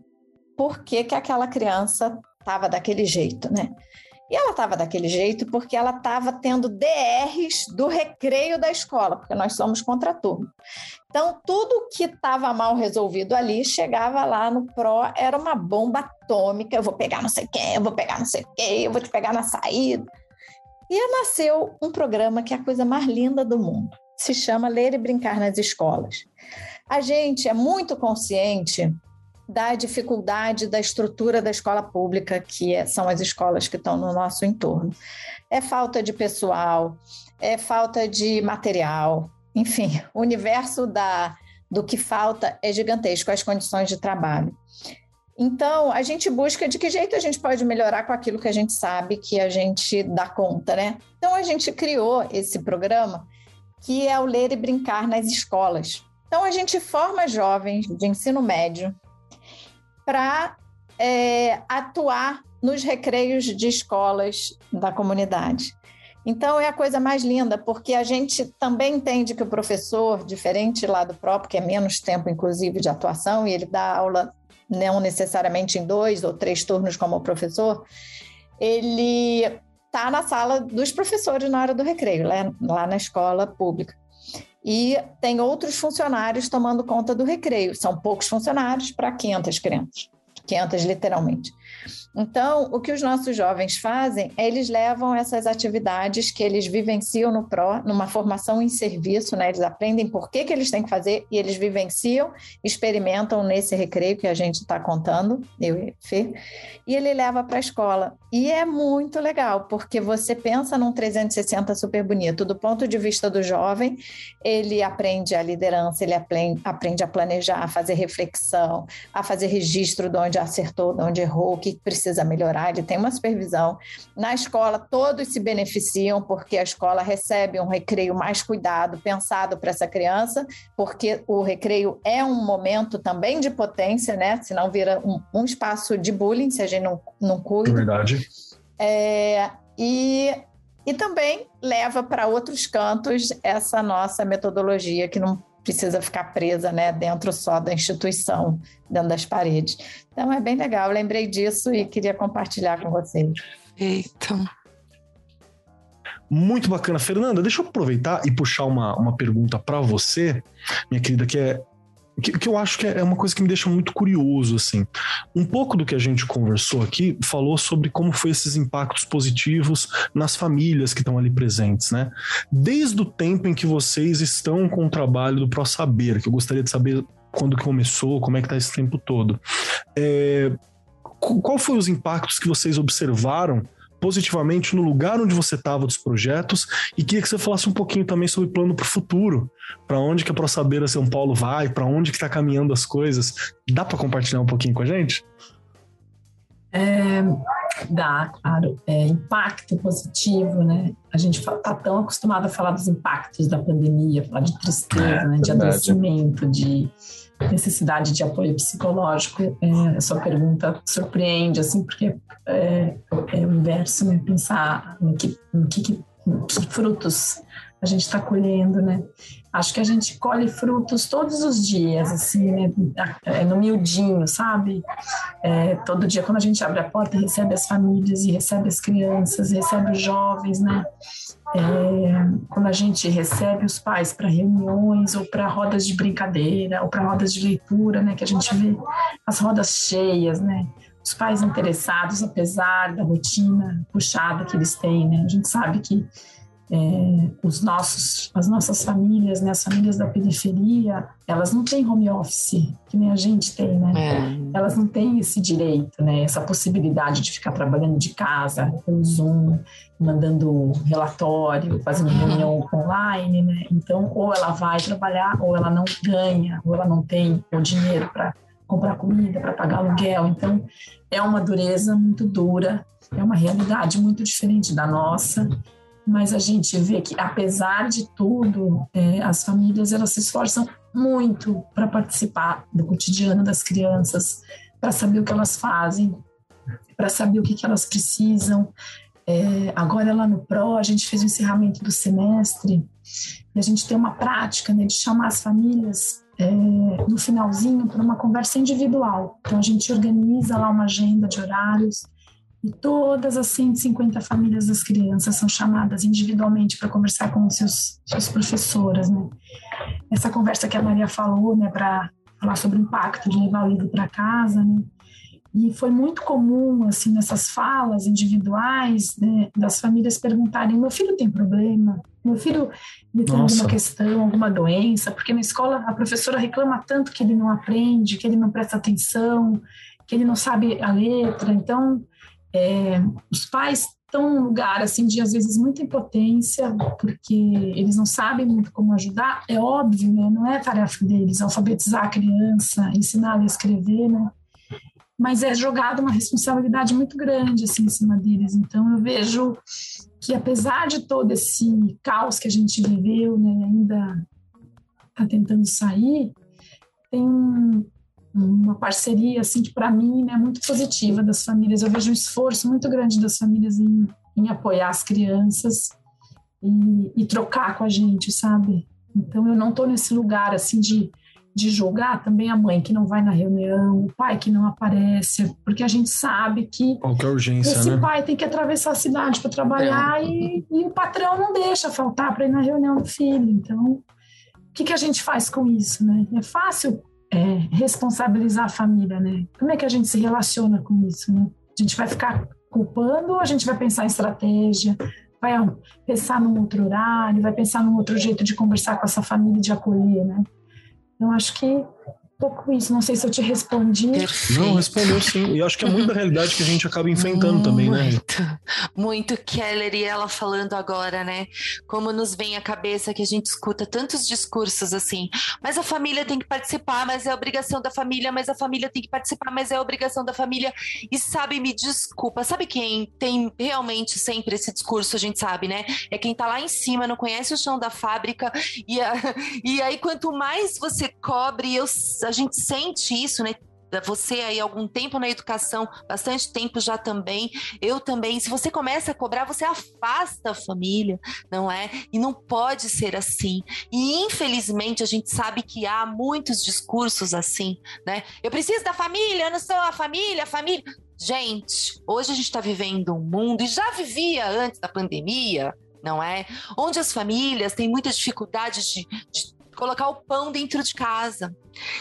Por que, que aquela criança estava daquele jeito, né? E ela estava daquele jeito porque ela estava tendo DRs do recreio da escola, porque nós somos contraturno. Então, tudo que estava mal resolvido ali chegava lá no PRO, era uma bomba atômica. Eu vou pegar não sei quem, eu vou pegar não sei quem, eu vou te pegar na saída. E nasceu um programa que é a coisa mais linda do mundo. Se chama Ler e Brincar nas Escolas. A gente é muito consciente da dificuldade da estrutura da escola pública, que é, são as escolas que estão no nosso entorno. É falta de pessoal, é falta de material, enfim, o universo da, do que falta é gigantesco, as condições de trabalho. Então, a gente busca de que jeito a gente pode melhorar com aquilo que a gente sabe que a gente dá conta, né? Então, a gente criou esse programa que é o Ler e Brincar nas escolas. Então, a gente forma jovens de ensino médio para é, atuar nos recreios de escolas da comunidade. Então é a coisa mais linda, porque a gente também entende que o professor, diferente lá do próprio, que é menos tempo, inclusive, de atuação, e ele dá aula não necessariamente em dois ou três turnos como professor, ele está na sala dos professores na hora do recreio, lá, lá na escola pública e tem outros funcionários tomando conta do recreio. São poucos funcionários para 500 crianças, 500 literalmente. Então, o que os nossos jovens fazem é eles levam essas atividades que eles vivenciam no PRO, numa formação em serviço, né? Eles aprendem por que, que eles têm que fazer e eles vivenciam, experimentam nesse recreio que a gente está contando, eu e Fê, e ele leva para a escola. E é muito legal, porque você pensa num 360 super bonito. Do ponto de vista do jovem, ele aprende a liderança, ele aprende, a planejar, a fazer reflexão, a fazer registro de onde acertou, de onde errou, o que precisa precisa melhorar, ele tem uma supervisão. Na escola, todos se beneficiam, porque a escola recebe um recreio mais cuidado, pensado para essa criança, porque o recreio é um momento também de potência, né? Senão vira um, um espaço de bullying, se a gente não, não cuida. É verdade. É, e e também leva para outros cantos essa nossa metodologia que não precisa ficar presa né, dentro só da instituição, dentro das paredes. Então é bem legal, lembrei disso e queria compartilhar com vocês. Eita. Muito bacana. Fernanda, deixa eu aproveitar e puxar uma, uma pergunta para você, minha querida, que é que, que, eu acho que é uma coisa que me deixa muito curioso, assim. Um pouco do que a gente conversou aqui falou sobre como foi esses impactos positivos nas famílias que estão ali presentes, né? Desde o tempo em que vocês estão com o trabalho do Pro Saber, que eu gostaria de saber quando começou, como é que tá esse tempo todo. É, qual foi os impactos que vocês observaram positivamente no lugar onde você estava dos projetos e queria que você falasse um pouquinho também sobre o plano para o futuro, para onde que a ProSaber São Paulo vai, para onde que está caminhando as coisas. Dá para compartilhar um pouquinho com a gente? É, dá, claro. É, impacto positivo, né? A gente está tão acostumado a falar dos impactos da pandemia, falar de tristeza, é, né? de adoecimento, de necessidade de apoio psicológico. É, sua pergunta surpreende, assim, porque é, é o inverso, né? Pensar no que, no que, que, que frutos a gente está colhendo, né? Acho que a gente colhe frutos todos os dias, assim, né? É, no miudinho, sabe? É, todo dia, quando a gente abre a porta, recebe as famílias e recebe as crianças, recebe os jovens, né? É, quando a gente recebe os pais para reuniões ou para rodas de brincadeira ou para rodas de leitura, né? Que a gente vê as rodas cheias, né? Os pais interessados, apesar da rotina puxada que eles têm, né? A gente sabe que é, os nossos, as nossas famílias, né, as famílias da periferia, elas não têm home office, que nem a gente tem, né? É. Elas não têm esse direito, né? Essa possibilidade de ficar trabalhando de casa, pelo Zoom, mandando relatório, fazendo reunião online, né? Então, ou ela vai trabalhar, ou ela não ganha, ou ela não tem o dinheiro para comprar comida, para pagar aluguel. Então, é uma dureza muito dura, é uma realidade muito diferente da nossa mas a gente vê que apesar de tudo, é, as famílias elas se esforçam muito para participar do cotidiano das crianças, para saber o que elas fazem, para saber o que, que elas precisam. É, agora lá no Pro a gente fez o encerramento do semestre e a gente tem uma prática né, de chamar as famílias é, no finalzinho para uma conversa individual. Então a gente organiza lá uma agenda de horários e todas as 150 famílias das crianças são chamadas individualmente para conversar com seus, seus professoras, né? Essa conversa que a Maria falou, né, para falar sobre o impacto de levar o livro para casa, né? E foi muito comum, assim, nessas falas individuais, né, das famílias perguntarem: meu filho tem problema? Meu filho ele tem Nossa. alguma questão, alguma doença? Porque na escola a professora reclama tanto que ele não aprende, que ele não presta atenção, que ele não sabe a letra. Então, é, os pais estão num lugar assim de às vezes muita impotência porque eles não sabem muito como ajudar. É óbvio né? Não é tarefa deles alfabetizar a criança ensinar a escrever né? Mas é jogada uma responsabilidade muito grande assim em cima deles. Então eu vejo que apesar de todo esse caos que a gente viveu né ainda está tentando sair tem uma parceria assim que para mim é muito positiva das famílias. Eu vejo um esforço muito grande das famílias em, em apoiar as crianças e, e, trocar com a gente, sabe? Então eu não estou nesse lugar assim de de julgar também a mãe que não vai na reunião, o pai que não aparece, porque a gente sabe que qualquer urgência, esse né? pai tem que atravessar a cidade para trabalhar é. e, e, o patrão não deixa faltar para ir na reunião do filho. Então, o que, que a gente faz com isso, né? É fácil é, responsabilizar a família, né? Como é que a gente se relaciona com isso, né? A gente vai ficar culpando ou a gente vai pensar em estratégia, vai pensar num outro horário, vai pensar num outro jeito de conversar com essa família e de acolher, né? Eu acho que pouco isso. Não sei se eu te respondi. Perfeito. Não, respondeu sim. E acho que é muito da realidade que a gente acaba enfrentando muito, também, né? Muito, Keller e ela falando agora, né? Como nos vem à cabeça que a gente escuta tantos discursos assim, mas a família tem que participar, mas é obrigação da família, mas a família tem que participar, mas é obrigação da família. E sabe, me desculpa, sabe quem tem realmente sempre esse discurso, a gente sabe, né? É quem tá lá em cima, não conhece o chão da fábrica, e, a, e aí quanto mais você cobre, eu a gente sente isso, né? você aí algum tempo na educação, bastante tempo já também, eu também. Se você começa a cobrar, você afasta a família, não é? E não pode ser assim. E infelizmente a gente sabe que há muitos discursos assim, né? Eu preciso da família, eu não sou a família, a família. Gente, hoje a gente está vivendo um mundo, e já vivia antes da pandemia, não é? Onde as famílias têm muitas dificuldades de, de colocar o pão dentro de casa.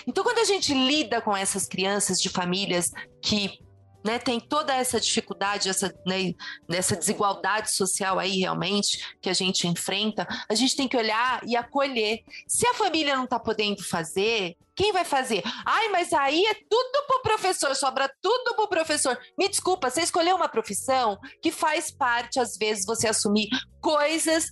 Então, quando a gente lida com essas crianças de famílias que né, tem toda essa dificuldade, essa, né, essa desigualdade social aí realmente que a gente enfrenta, a gente tem que olhar e acolher. Se a família não está podendo fazer, quem vai fazer? Ai, mas aí é tudo pro professor, sobra tudo pro professor. Me desculpa, você escolheu uma profissão que faz parte, às vezes, você assumir coisas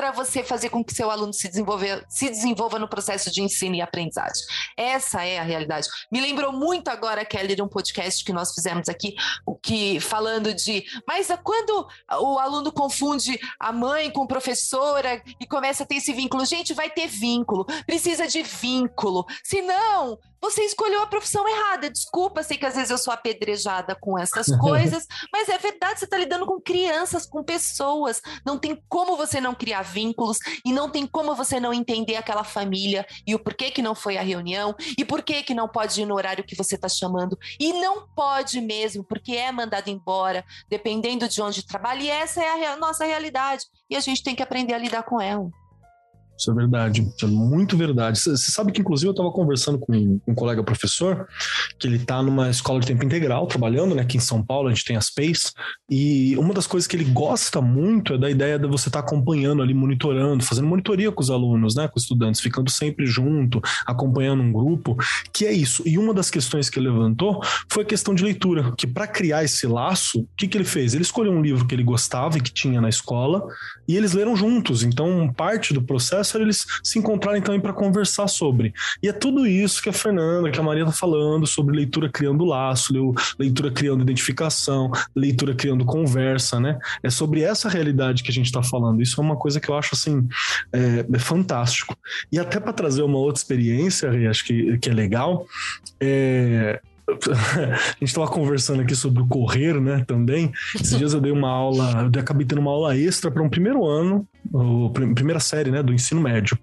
para você fazer com que seu aluno se, desenvolva, se desenvolva no processo de ensino e aprendizagem. Essa é a realidade. Me lembrou muito agora, Kelly, de um podcast que nós fizemos aqui, o que falando de, mas quando o aluno confunde a mãe com professora e começa a ter esse vínculo, gente, vai ter vínculo, precisa de vínculo. Senão, você escolheu a profissão errada. Desculpa, sei que às vezes eu sou apedrejada com essas coisas, mas é verdade, você está lidando com crianças, com pessoas. Não tem como você não criar vínculos e não tem como você não entender aquela família e o porquê que não foi a reunião e porquê que não pode ir no horário que você está chamando. E não pode mesmo, porque é mandado embora, dependendo de onde trabalha. E essa é a nossa realidade. E a gente tem que aprender a lidar com ela. Isso é verdade. Isso é muito verdade. Você sabe que, inclusive, eu estava conversando com um colega professor, que ele está numa escola de tempo integral, trabalhando, né? Aqui em São Paulo, a gente tem as PACE, e uma das coisas que ele gosta muito é da ideia de você estar tá acompanhando ali, monitorando, fazendo monitoria com os alunos, né? Com os estudantes, ficando sempre junto, acompanhando um grupo, que é isso. E uma das questões que ele levantou foi a questão de leitura, que para criar esse laço, o que, que ele fez? Ele escolheu um livro que ele gostava e que tinha na escola, e eles leram juntos. Então, parte do processo era eles se encontrarem também para conversar sobre. E é tudo isso que a Fernanda, que a Maria tá falando sobre leitura criando laço, leitura criando identificação, leitura criando conversa, né? É sobre essa realidade que a gente está falando. Isso é uma coisa que eu acho assim é, é fantástico. E até para trazer uma outra experiência, acho que, que é legal, é, a gente estava conversando aqui sobre o correr, né, também. Esses dias eu dei uma aula, eu acabei tendo uma aula extra para um primeiro ano, o, primeira série, né, do ensino médio.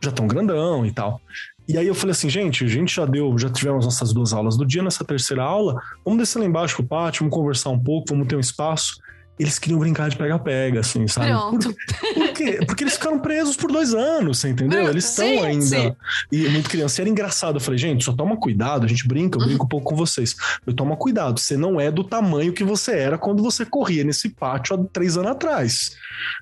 Já tão grandão e tal. E aí eu falei assim, gente, a gente já deu, já tivemos nossas duas aulas do dia, nessa terceira aula, vamos descer lá embaixo pro pátio, vamos conversar um pouco, vamos ter um espaço eles queriam brincar de pega-pega, assim, sabe? Pronto. Por, por, quê? Porque eles ficaram presos por dois anos, você entendeu? Eles estão ainda. Sim. E muito criança. E era engraçado. Eu falei, gente, só toma cuidado. A gente brinca, eu brinco um pouco com vocês. Eu tomo cuidado. Você não é do tamanho que você era quando você corria nesse pátio há três anos atrás.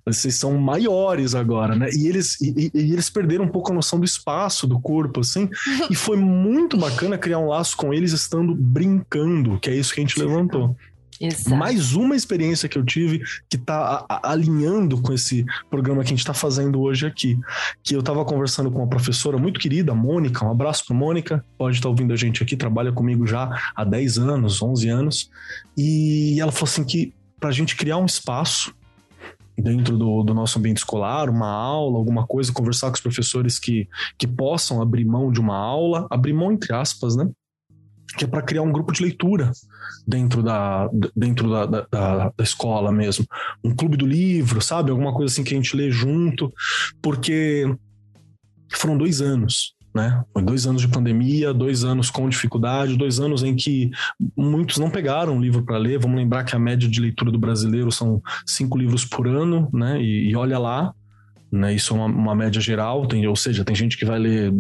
Vocês são maiores agora, né? E eles, e, e eles perderam um pouco a noção do espaço do corpo, assim. e foi muito bacana criar um laço com eles estando brincando, que é isso que a gente levantou. Exato. Mais uma experiência que eu tive que está alinhando com esse programa que a gente está fazendo hoje aqui. Que eu estava conversando com uma professora muito querida, Mônica. Um abraço para Mônica, pode estar tá ouvindo a gente aqui, trabalha comigo já há 10 anos, 11 anos. E ela falou assim que para a gente criar um espaço dentro do, do, nosso ambiente escolar, uma aula, alguma coisa, conversar com os professores que, que possam abrir mão de uma aula, abrir mão entre aspas, né? Que é para criar um grupo de leitura dentro da dentro da, da, da, escola mesmo, um clube do livro, sabe, alguma coisa assim que a gente lê junto, porque foram dois anos, né? Dois anos de pandemia, dois anos com dificuldade, dois anos em que muitos não pegaram livro para ler. Vamos lembrar que a média de leitura do brasileiro são cinco livros por ano, né? E, e olha lá, né? Isso é uma, uma média geral, tem, ou seja, tem gente que vai ler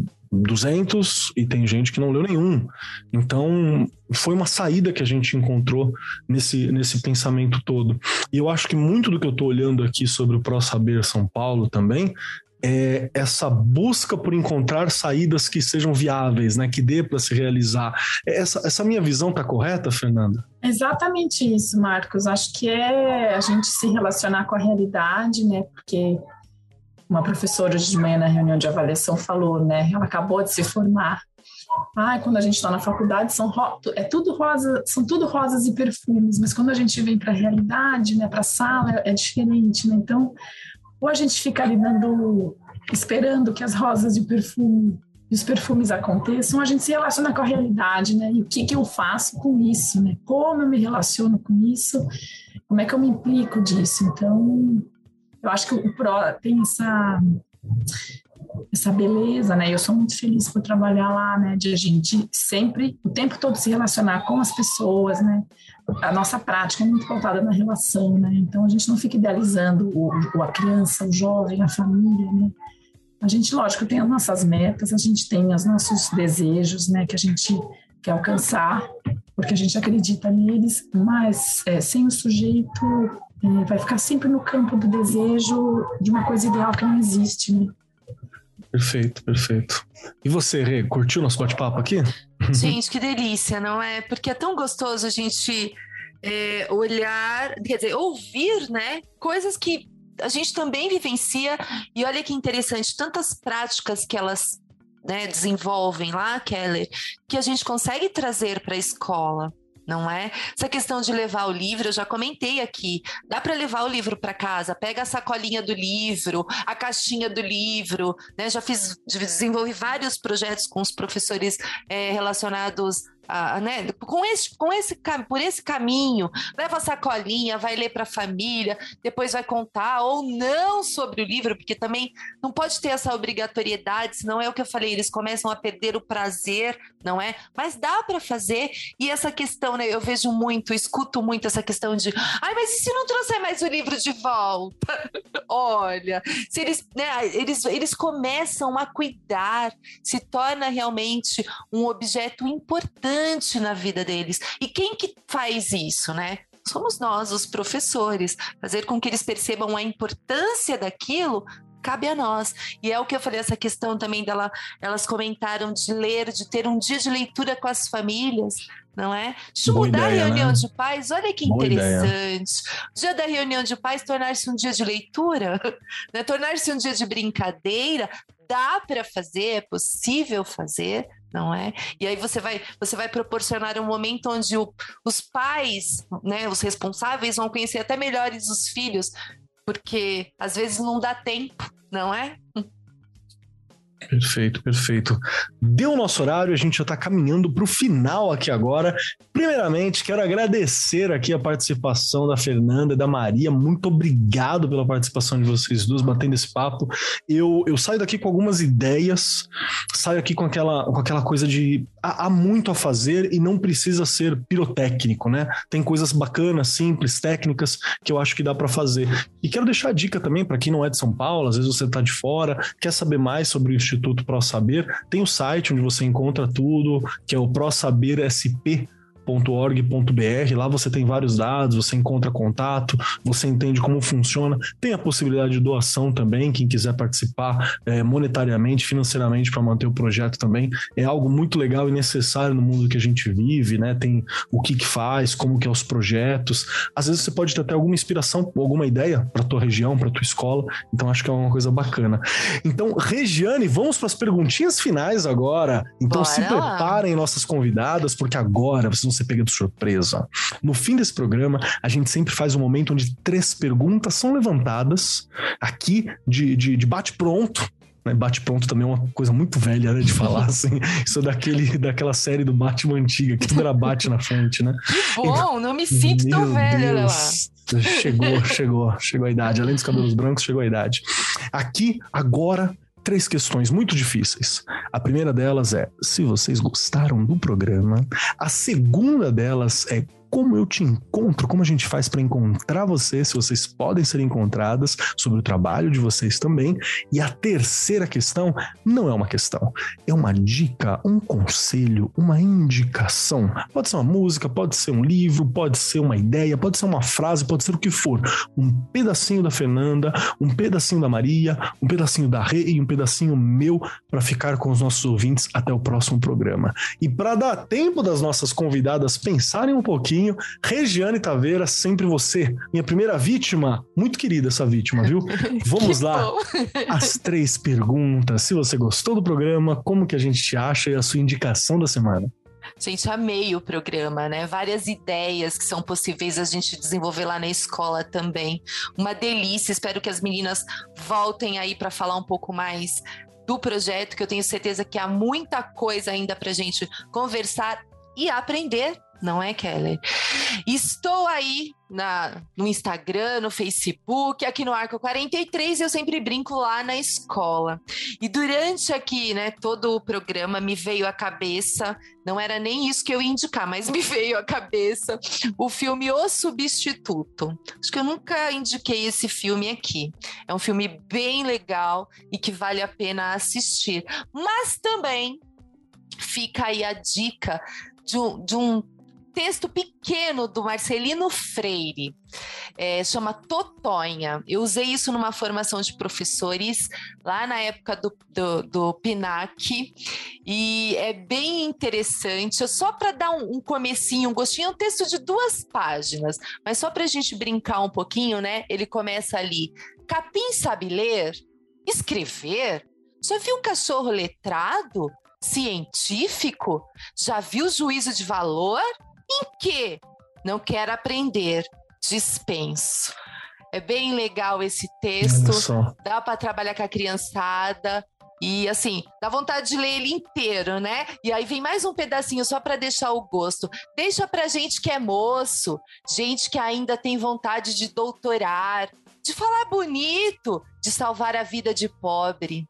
200 e tem gente que não leu nenhum. Então, foi uma saída que a gente encontrou nesse, nesse pensamento todo. E eu acho que muito do que eu estou olhando aqui sobre o Pro Saber São Paulo também é essa busca por encontrar saídas que sejam viáveis, né, que dê para se realizar. Essa, essa minha visão está correta, Fernanda? Exatamente isso, Marcos. Acho que é a gente se relacionar com a realidade, né, porque uma professora de manhã na reunião de avaliação falou, né? Ela acabou de se formar. Ai, quando a gente está na faculdade são é tudo rosa, são tudo rosas e perfumes, mas quando a gente vem para a realidade, né, para a sala é diferente, né? Então, ou a gente fica ali dando, esperando que as rosas e o perfume e os perfumes aconteçam, a gente se relaciona com a realidade, né? E o que, que eu faço com isso, né? Como eu me relaciono com isso? Como é que eu me implico disso? Então, eu acho que o PRO tem essa essa beleza, né? Eu sou muito feliz por trabalhar lá, né? De a gente sempre, o tempo todo se relacionar com as pessoas, né? A nossa prática é muito pautada na relação, né? Então a gente não fica idealizando o, a criança, o jovem, a família, né? A gente, lógico, tem as nossas metas, a gente tem os nossos desejos, né? Que a gente quer alcançar, porque a gente acredita neles, mas é, sem o sujeito é, vai ficar sempre no campo do desejo de uma coisa ideal que não existe, né? Perfeito, perfeito. E você, Rê, curtiu nosso bate-papo aqui? Gente, que delícia, não é? Porque é tão gostoso a gente é, olhar, quer dizer, ouvir, né? Coisas que a gente também vivencia. E olha que interessante, tantas práticas que elas né, desenvolvem lá, Keller, que a gente consegue trazer para a escola não é? Essa questão de levar o livro, eu já comentei aqui. Dá para levar o livro para casa, pega a sacolinha do livro, a caixinha do livro, né? Já fiz, desenvolvi vários projetos com os professores é, relacionados ah, né, com esse, com esse, por esse caminho, leva a sacolinha, vai ler para a família, depois vai contar ou não sobre o livro, porque também não pode ter essa obrigatoriedade, senão é o que eu falei, eles começam a perder o prazer, não é? Mas dá para fazer, e essa questão, né, eu vejo muito, escuto muito essa questão de, ai, mas e se não trouxer mais o livro de volta? Olha, se eles, né, eles, eles começam a cuidar, se torna realmente um objeto importante importante na vida deles. E quem que faz isso, né? Somos nós, os professores. Fazer com que eles percebam a importância daquilo cabe a nós. E é o que eu falei, essa questão também dela, elas comentaram de ler, de ter um dia de leitura com as famílias, não é? De Boa mudar ideia, a reunião né? de pais, olha que Boa interessante. Ideia. O dia da reunião de pais tornar-se um dia de leitura, né? tornar-se um dia de brincadeira, dá para fazer, é possível fazer, não é? E aí você vai, você vai proporcionar um momento onde o, os pais, né, os responsáveis vão conhecer até melhores os filhos, porque às vezes não dá tempo, não é? Perfeito, perfeito. Deu o nosso horário, a gente já está caminhando para o final aqui agora. Primeiramente, quero agradecer aqui a participação da Fernanda e da Maria. Muito obrigado pela participação de vocês duas, batendo esse papo. Eu, eu saio daqui com algumas ideias, saio aqui com aquela, com aquela coisa de há, muito a fazer e não precisa ser pirotécnico, né? Tem coisas bacanas, simples, técnicas que eu acho que dá para fazer. E quero deixar a dica também para quem não é de São Paulo, às vezes você está de fora, quer saber mais sobre o Instituto Pro Saber, tem o site onde você encontra tudo, que é o ProSaberSP www.org.br. Lá você tem vários dados, você encontra contato, você entende como funciona. Tem a possibilidade de doação também, quem quiser participar é, monetariamente, financeiramente para manter o projeto também. É algo muito legal e necessário no mundo que a gente vive, né? Tem o que, que faz, como que é os projetos. Às vezes você pode ter até alguma inspiração, alguma ideia para tua região, para tua escola. Então acho que é uma coisa bacana. Então, Regiane, vamos para as perguntinhas finais agora. Então Bora se preparem nossas convidadas, porque agora vocês vão ser pega de surpresa. No fim desse programa, a gente sempre faz um momento onde três perguntas são levantadas aqui de, de, de bate-pronto né, Bate-pronto também é uma coisa muito velha né, de falar, assim. Isso é daquele, daquela série do Batman antiga, que tudo era bate na frente, né? Que bom, não me sinto tão velha, lá. Chegou, chegou, chegou a idade. Além dos cabelos brancos, chegou a idade. Aqui, agora, três questões muito difíceis. A primeira delas é se vocês gostaram do programa. A segunda delas é como eu te encontro, como a gente faz para encontrar você, se vocês podem ser encontradas, sobre o trabalho de vocês também. E a terceira questão não é uma questão, é uma dica, um conselho, uma indicação. Pode ser uma música, pode ser um livro, pode ser uma ideia, pode ser uma frase, pode ser o que for. Um pedacinho da Fernanda, um pedacinho da Maria, um pedacinho da Rê e um pedacinho meu para ficar com os nossos ouvintes até o próximo programa. E para dar tempo das nossas convidadas pensarem um pouquinho pouquinho. Regiane Taveira, sempre você. Minha primeira vítima, muito querida essa vítima, viu? Vamos lá. As três perguntas. Se você gostou do programa, como que a gente te acha e a sua indicação da semana? Gente, amei o programa, né? Várias ideias que são possíveis a gente desenvolver lá na escola também. Uma delícia. Espero que as meninas voltem aí para falar um pouco mais do projeto, que eu tenho certeza que há muita coisa ainda para gente conversar e aprender não é, Keller? Estou aí na, no Instagram, no Facebook, aqui no Arco 43, eu sempre brinco lá na escola. E durante aqui, né, todo o programa me veio à cabeça, não era nem isso que eu ia indicar, mas me veio à cabeça o filme O Substituto. Acho que eu nunca indiquei esse filme aqui. É um filme bem legal e que vale a pena assistir. Mas também fica aí a dica de um, de um texto pequeno do Marcelino Freire, é, chama Totonha. Eu usei isso numa formação de professores lá na época do, do, do PINAC e é bem interessante. Só para dar um, um comecinho, um gostinho, é um texto de duas páginas, mas só para a gente brincar um pouquinho, né? Ele começa ali: Capim sabe ler, escrever. Já viu cachorro letrado? Científico? Já viu juízo de valor? Em que não quer aprender, dispenso. É bem legal esse texto, dá para trabalhar com a criançada. E assim, dá vontade de ler ele inteiro, né? E aí vem mais um pedacinho só para deixar o gosto. Deixa pra gente que é moço, gente que ainda tem vontade de doutorar, de falar bonito, de salvar a vida de pobre.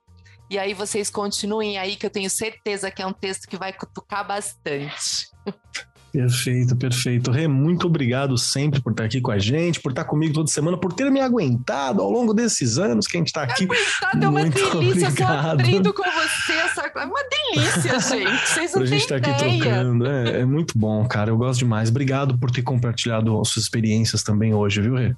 E aí vocês continuem aí, que eu tenho certeza que é um texto que vai cutucar bastante. Perfeito, perfeito. Rê, muito obrigado sempre por estar aqui com a gente, por estar comigo toda semana, por ter me aguentado ao longo desses anos que a gente está aqui. Aguentado é uma delícia, obrigado. eu com você. Essa... É uma delícia, gente. Vocês não têm estar tá aqui trocando. É, é, muito bom, cara. Eu gosto demais. Obrigado por ter compartilhado suas experiências também hoje, viu, Rê?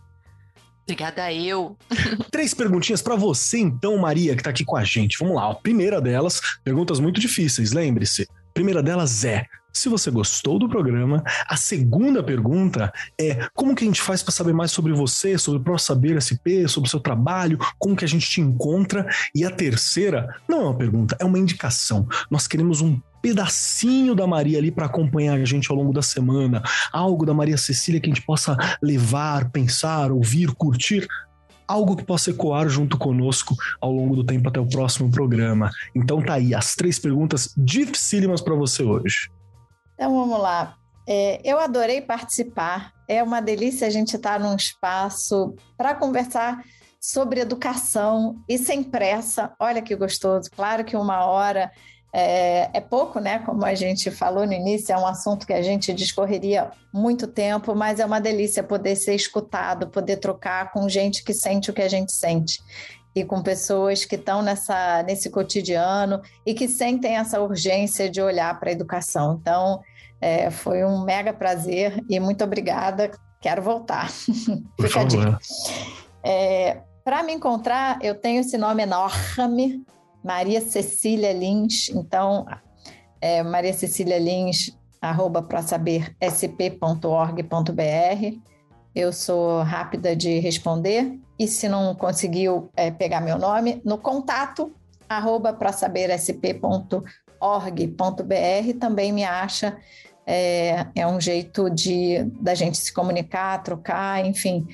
Obrigada eu. Três perguntinhas para você, então, Maria, que está aqui com a gente. Vamos lá. A primeira delas, perguntas muito difíceis, lembre-se. A primeira delas é: se você gostou do programa. A segunda pergunta é como que a gente faz para saber mais sobre você, sobre o Pro Saber SP, sobre o seu trabalho, como que a gente te encontra. E a terceira não é uma pergunta, é uma indicação. Nós queremos um pedacinho da Maria ali para acompanhar a gente ao longo da semana, algo da Maria Cecília que a gente possa levar, pensar, ouvir, curtir algo que possa ecoar junto conosco ao longo do tempo até o próximo programa. Então tá aí as três perguntas dificílimas para você hoje. Então vamos lá. É, eu adorei participar. É uma delícia a gente estar num espaço para conversar sobre educação e sem pressa. Olha que gostoso. Claro que uma hora é, é, pouco, né? Como a gente falou no início, é um assunto que a gente discorreria muito tempo, mas é uma delícia poder ser escutado, poder trocar com gente que sente o que a gente sente e com pessoas que estão nessa, nesse cotidiano e que sentem essa urgência de olhar para a educação. Então, é, foi um mega prazer e muito obrigada. Quero voltar. Por Fica favor. É, para me encontrar, eu tenho esse nome enorme, Maria Cecília Lins. Então, é, Maria Cecília Lins, arroba prosabersp.org.br. Eu sou rápida de responder e se não conseguiu é, pegar meu nome, no contato arroba prosabersp.org.br também me acha. É, é um jeito de da gente se comunicar, trocar, enfim.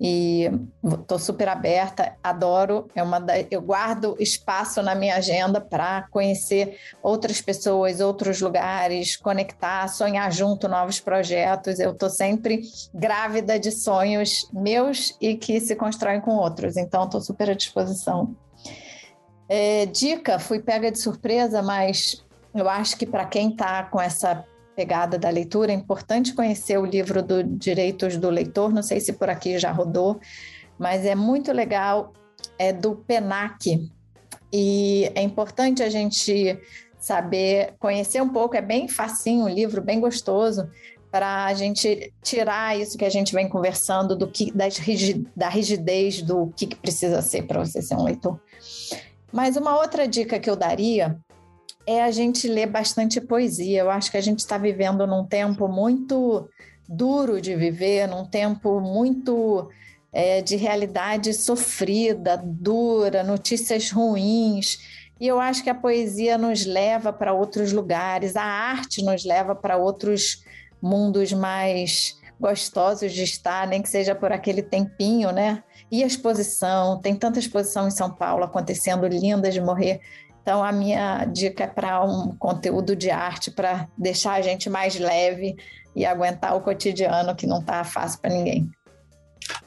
E estou super aberta, adoro. É uma da, eu guardo espaço na minha agenda para conhecer outras pessoas, outros lugares, conectar, sonhar junto novos projetos. Eu estou sempre grávida de sonhos meus e que se constroem com outros. Então, estou super à disposição. É, dica, fui pega de surpresa, mas eu acho que para quem está com essa pegada da leitura, é importante conhecer o livro do Direitos do Leitor, não sei se por aqui já rodou, mas é muito legal, é do PENAC, e é importante a gente saber, conhecer um pouco, é bem facinho, um livro bem gostoso, para a gente tirar isso que a gente vem conversando do que das da rigidez do que, que precisa ser para você ser um leitor. Mas uma outra dica que eu daria é a gente ler bastante poesia. Eu acho que a gente está vivendo num tempo muito duro de viver, num tempo muito é, de realidade sofrida, dura, notícias ruins. E eu acho que a poesia nos leva para outros lugares, a arte nos leva para outros mundos mais gostosos de estar, nem que seja por aquele tempinho, né? E a exposição, tem tanta exposição em São Paulo acontecendo, lindas de morrer. Então, a minha dica é para um conteúdo de arte para deixar a gente mais leve e aguentar o cotidiano que não está fácil para ninguém.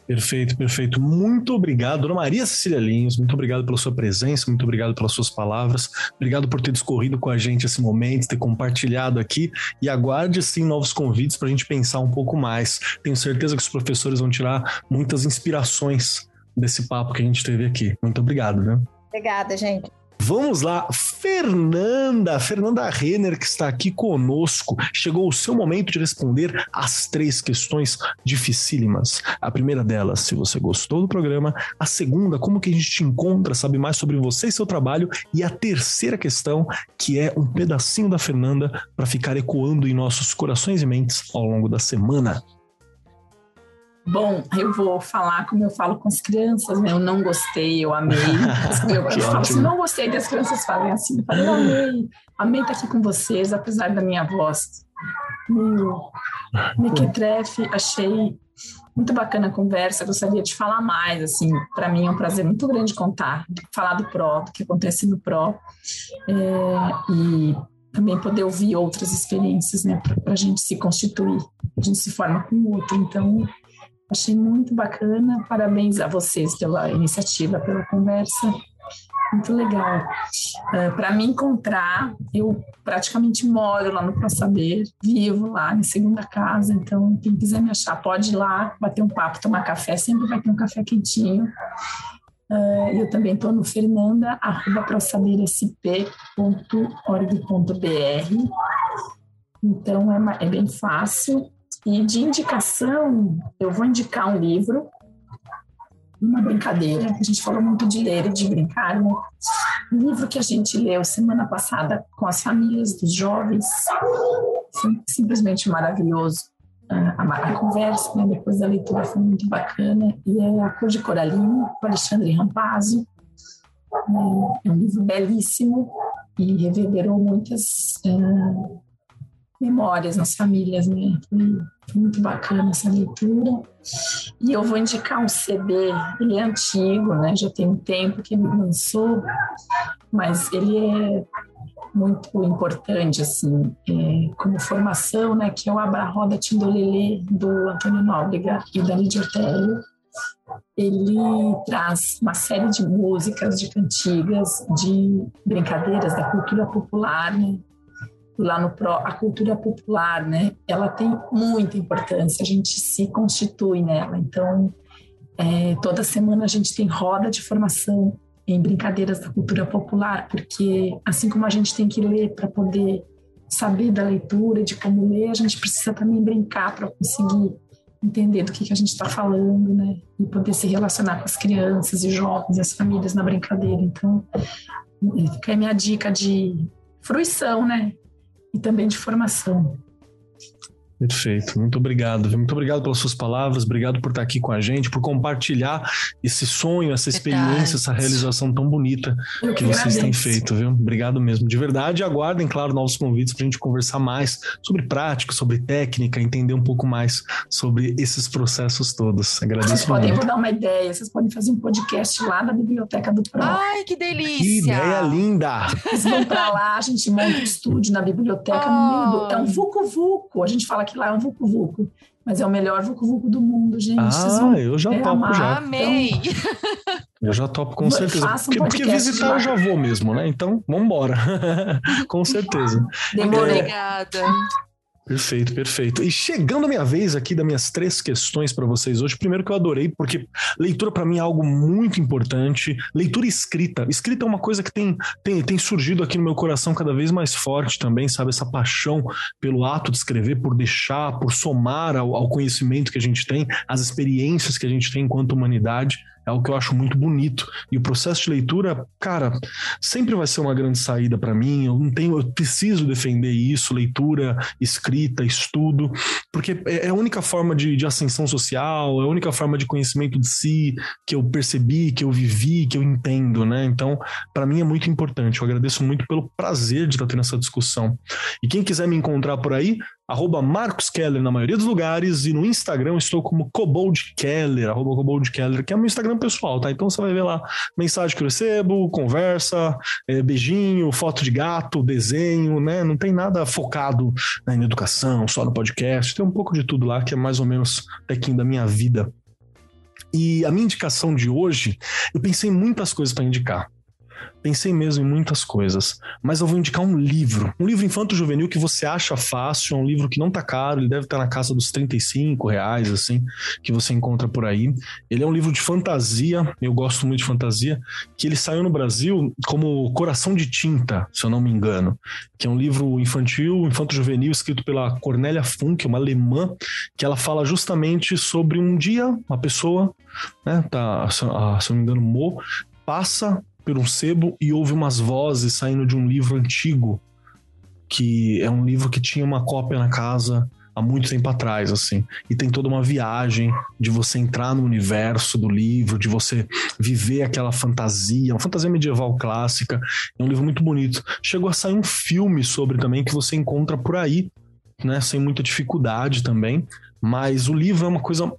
Perfeito, perfeito. Muito obrigado, Dona Maria Cecília Linhos. Muito obrigado pela sua presença, muito obrigado pelas suas palavras. Obrigado por ter discorrido com a gente esse momento, ter compartilhado aqui. E aguarde sim novos convites para a gente pensar um pouco mais. Tenho certeza que os professores vão tirar muitas inspirações desse papo que a gente teve aqui. Muito obrigado, né? Obrigada, gente. Vamos lá, Fernanda, Fernanda Renner, que está aqui conosco. Chegou o seu momento de responder as três questões dificílimas. A primeira delas, se você gostou do programa. A segunda, como que a gente te encontra, sabe mais sobre você e seu trabalho. E a terceira questão, que é um pedacinho da Fernanda para ficar ecoando em nossos corações e mentes ao longo da semana. Bom, eu vou falar como eu falo com as crianças, né? Eu não gostei, eu amei. Eu, eu falo assim, não gostei, das crianças fazem assim. Eu, falo, eu amei, amei estar aqui com vocês, apesar da minha voz meio mequetrefe. Achei muito bacana a conversa, gostaria de falar mais, assim, para mim é um prazer muito grande contar, falar do PRO, do que acontece no PRO, é, e também poder ouvir outras experiências, né, para a gente se constituir, a gente se forma com o outro, então Achei muito bacana. Parabéns a vocês pela iniciativa, pela conversa. Muito legal. Uh, é, Para me encontrar, eu praticamente moro lá no Pro Saber, vivo lá em segunda casa, então quem quiser me achar pode ir lá, bater um papo, tomar café, sempre vai ter um café quentinho. Uh, eu também estou no fernanda, arroba Então é, é bem fácil. E de indicação, eu vou indicar um livro, uma brincadeira. A gente falou muito de ler e de brincar, né? Um livro que a gente leu semana passada com as famílias dos jovens, simplesmente maravilhoso. A, a, a conversa né, depois da leitura foi muito bacana. E é A Cor de Coralinho, do Alexandre Rampazzo. É, é um livro belíssimo e reverberou muitas uh, memórias nas famílias, né? Foi, muito bacana essa leitura. E eu vou indicar um CD, ele é antigo, né? Já tem um tempo que lançou, mas ele é muito importante, assim, é, como formação, né? Que é o Abra Roda Tindolelê, do Antônio Nóbrega e da Lídia Ortélio. Ele traz uma série de músicas, de cantigas, de brincadeiras da cultura popular, né? Lá no PRO, a cultura popular, né? Ela tem muita importância, a gente se constitui nela. Então, é, toda semana a gente tem roda de formação em brincadeiras da cultura popular, porque assim como a gente tem que ler para poder saber da leitura, de como ler, a gente precisa também brincar para conseguir entender do que, que a gente está falando, né? E poder se relacionar com as crianças e jovens e as famílias na brincadeira. Então, fica a minha dica de fruição, né? E também de formação. Perfeito, muito obrigado. Muito obrigado pelas suas palavras, obrigado por estar aqui com a gente, por compartilhar esse sonho, essa experiência, verdade. essa realização tão bonita que, que vocês têm feito, viu? Obrigado mesmo, de verdade. Aguardem, claro, novos convites para a gente conversar mais sobre prática, sobre técnica, entender um pouco mais sobre esses processos todos. Agradeço vocês podem, vou dar uma ideia, vocês podem fazer um podcast lá na biblioteca do Pro. Ai, que delícia! Que ideia linda! Vocês vão para lá, a gente monta um estúdio na biblioteca, oh. no meio do... É um vucu-vucu, a gente fala que lá é um Vucu Vucu. Mas é o melhor Vucu Vucu do mundo, gente. Ah, eu já topo amar. já. Amei! Então, eu já topo com certeza. Um porque, porque, visitar eu já vou mesmo, né? Então, vamos embora. com certeza. Demorou. Obrigada. Perfeito, perfeito. E chegando a minha vez aqui das minhas três questões para vocês hoje, primeiro que eu adorei, porque leitura para mim é algo muito importante. Leitura escrita. Escrita é uma coisa que tem, tem, tem surgido aqui no meu coração cada vez mais forte também, sabe? Essa paixão pelo ato de escrever, por deixar, por somar ao, ao conhecimento que a gente tem, às experiências que a gente tem enquanto humanidade. É algo que eu acho muito bonito. E o processo de leitura, cara, sempre vai ser uma grande saída para mim. Eu não tenho, eu preciso defender isso, leitura, escrita, estudo, porque é, é a única forma de, de ascensão social, é a única forma de conhecimento de si que eu percebi, que eu vivi, que eu entendo, né? Então, para mim é muito importante. Eu agradeço muito pelo prazer de estar tendo essa discussão. E quem quiser me encontrar por aí, arroba Marcos Keller na maioria dos lugares, e no Instagram estou como Cobold Keller, arroba Cobold Keller, que é meu Instagram pessoal, tá? Então você vai ver lá mensagem que eu recebo, conversa, é, beijinho, foto de gato, desenho, né? Não tem nada focado né, em educação, só no podcast, tem um pouco de tudo lá, que é mais ou menos tequinho da minha vida. E a minha indicação de hoje, eu pensei em muitas coisas para indicar. Pensei mesmo em muitas coisas, mas eu vou indicar um livro. Um livro infanto-juvenil que você acha fácil, é um livro que não tá caro, ele deve estar na casa dos 35 reais, assim, que você encontra por aí. Ele é um livro de fantasia, eu gosto muito de fantasia, que ele saiu no Brasil como Coração de Tinta, se eu não me engano, que é um livro infantil, infanto-juvenil, escrito pela Cornélia Funk, uma alemã, que ela fala justamente sobre um dia, uma pessoa, né, tá, se eu não me engano, Mo, passa por um sebo e ouve umas vozes saindo de um livro antigo, que é um livro que tinha uma cópia na casa há muito tempo atrás, assim. E tem toda uma viagem de você entrar no universo do livro, de você viver aquela fantasia, uma fantasia medieval clássica. É um livro muito bonito. Chegou a sair um filme sobre também que você encontra por aí, né, sem muita dificuldade também. Mas o livro é uma coisa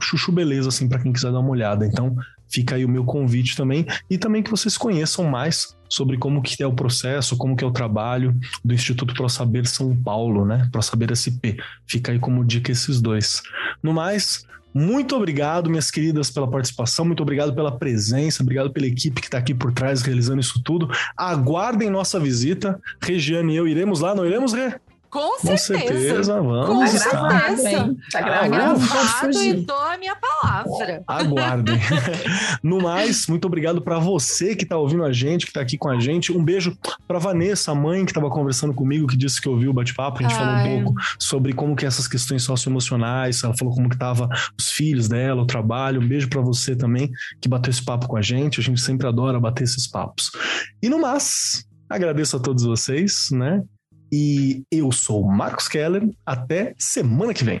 chuchu beleza, assim, para quem quiser dar uma olhada. Então, Fica aí o meu convite também e também que vocês conheçam mais sobre como que é o processo, como que é o trabalho do Instituto Pro Saber São Paulo, né? Pro Saber SP. Fica aí como dica esses dois. No mais, muito obrigado, minhas queridas, pela participação, muito obrigado pela presença, obrigado pela equipe que está aqui por trás realizando isso tudo. Aguardem nossa visita. Regiane e eu iremos lá, não iremos, Rê? Com certeza. Com certeza, vamos. Com certeza. Tá gravado e dou a minha palavra. Aguardem. no mais, muito obrigado para você que tá ouvindo a gente, que tá aqui com a gente. Um beijo para Vanessa, a mãe que estava conversando comigo, que disse que ouviu o bate-papo. A gente Ai. falou um pouco sobre como que essas questões socioemocionais, ela falou como que tava os filhos dela, o trabalho. Um beijo para você também que bateu esse papo com a gente. A gente sempre adora bater esses papos. E no mais, agradeço a todos vocês, né? E eu sou Marcos Keller. Até semana que vem.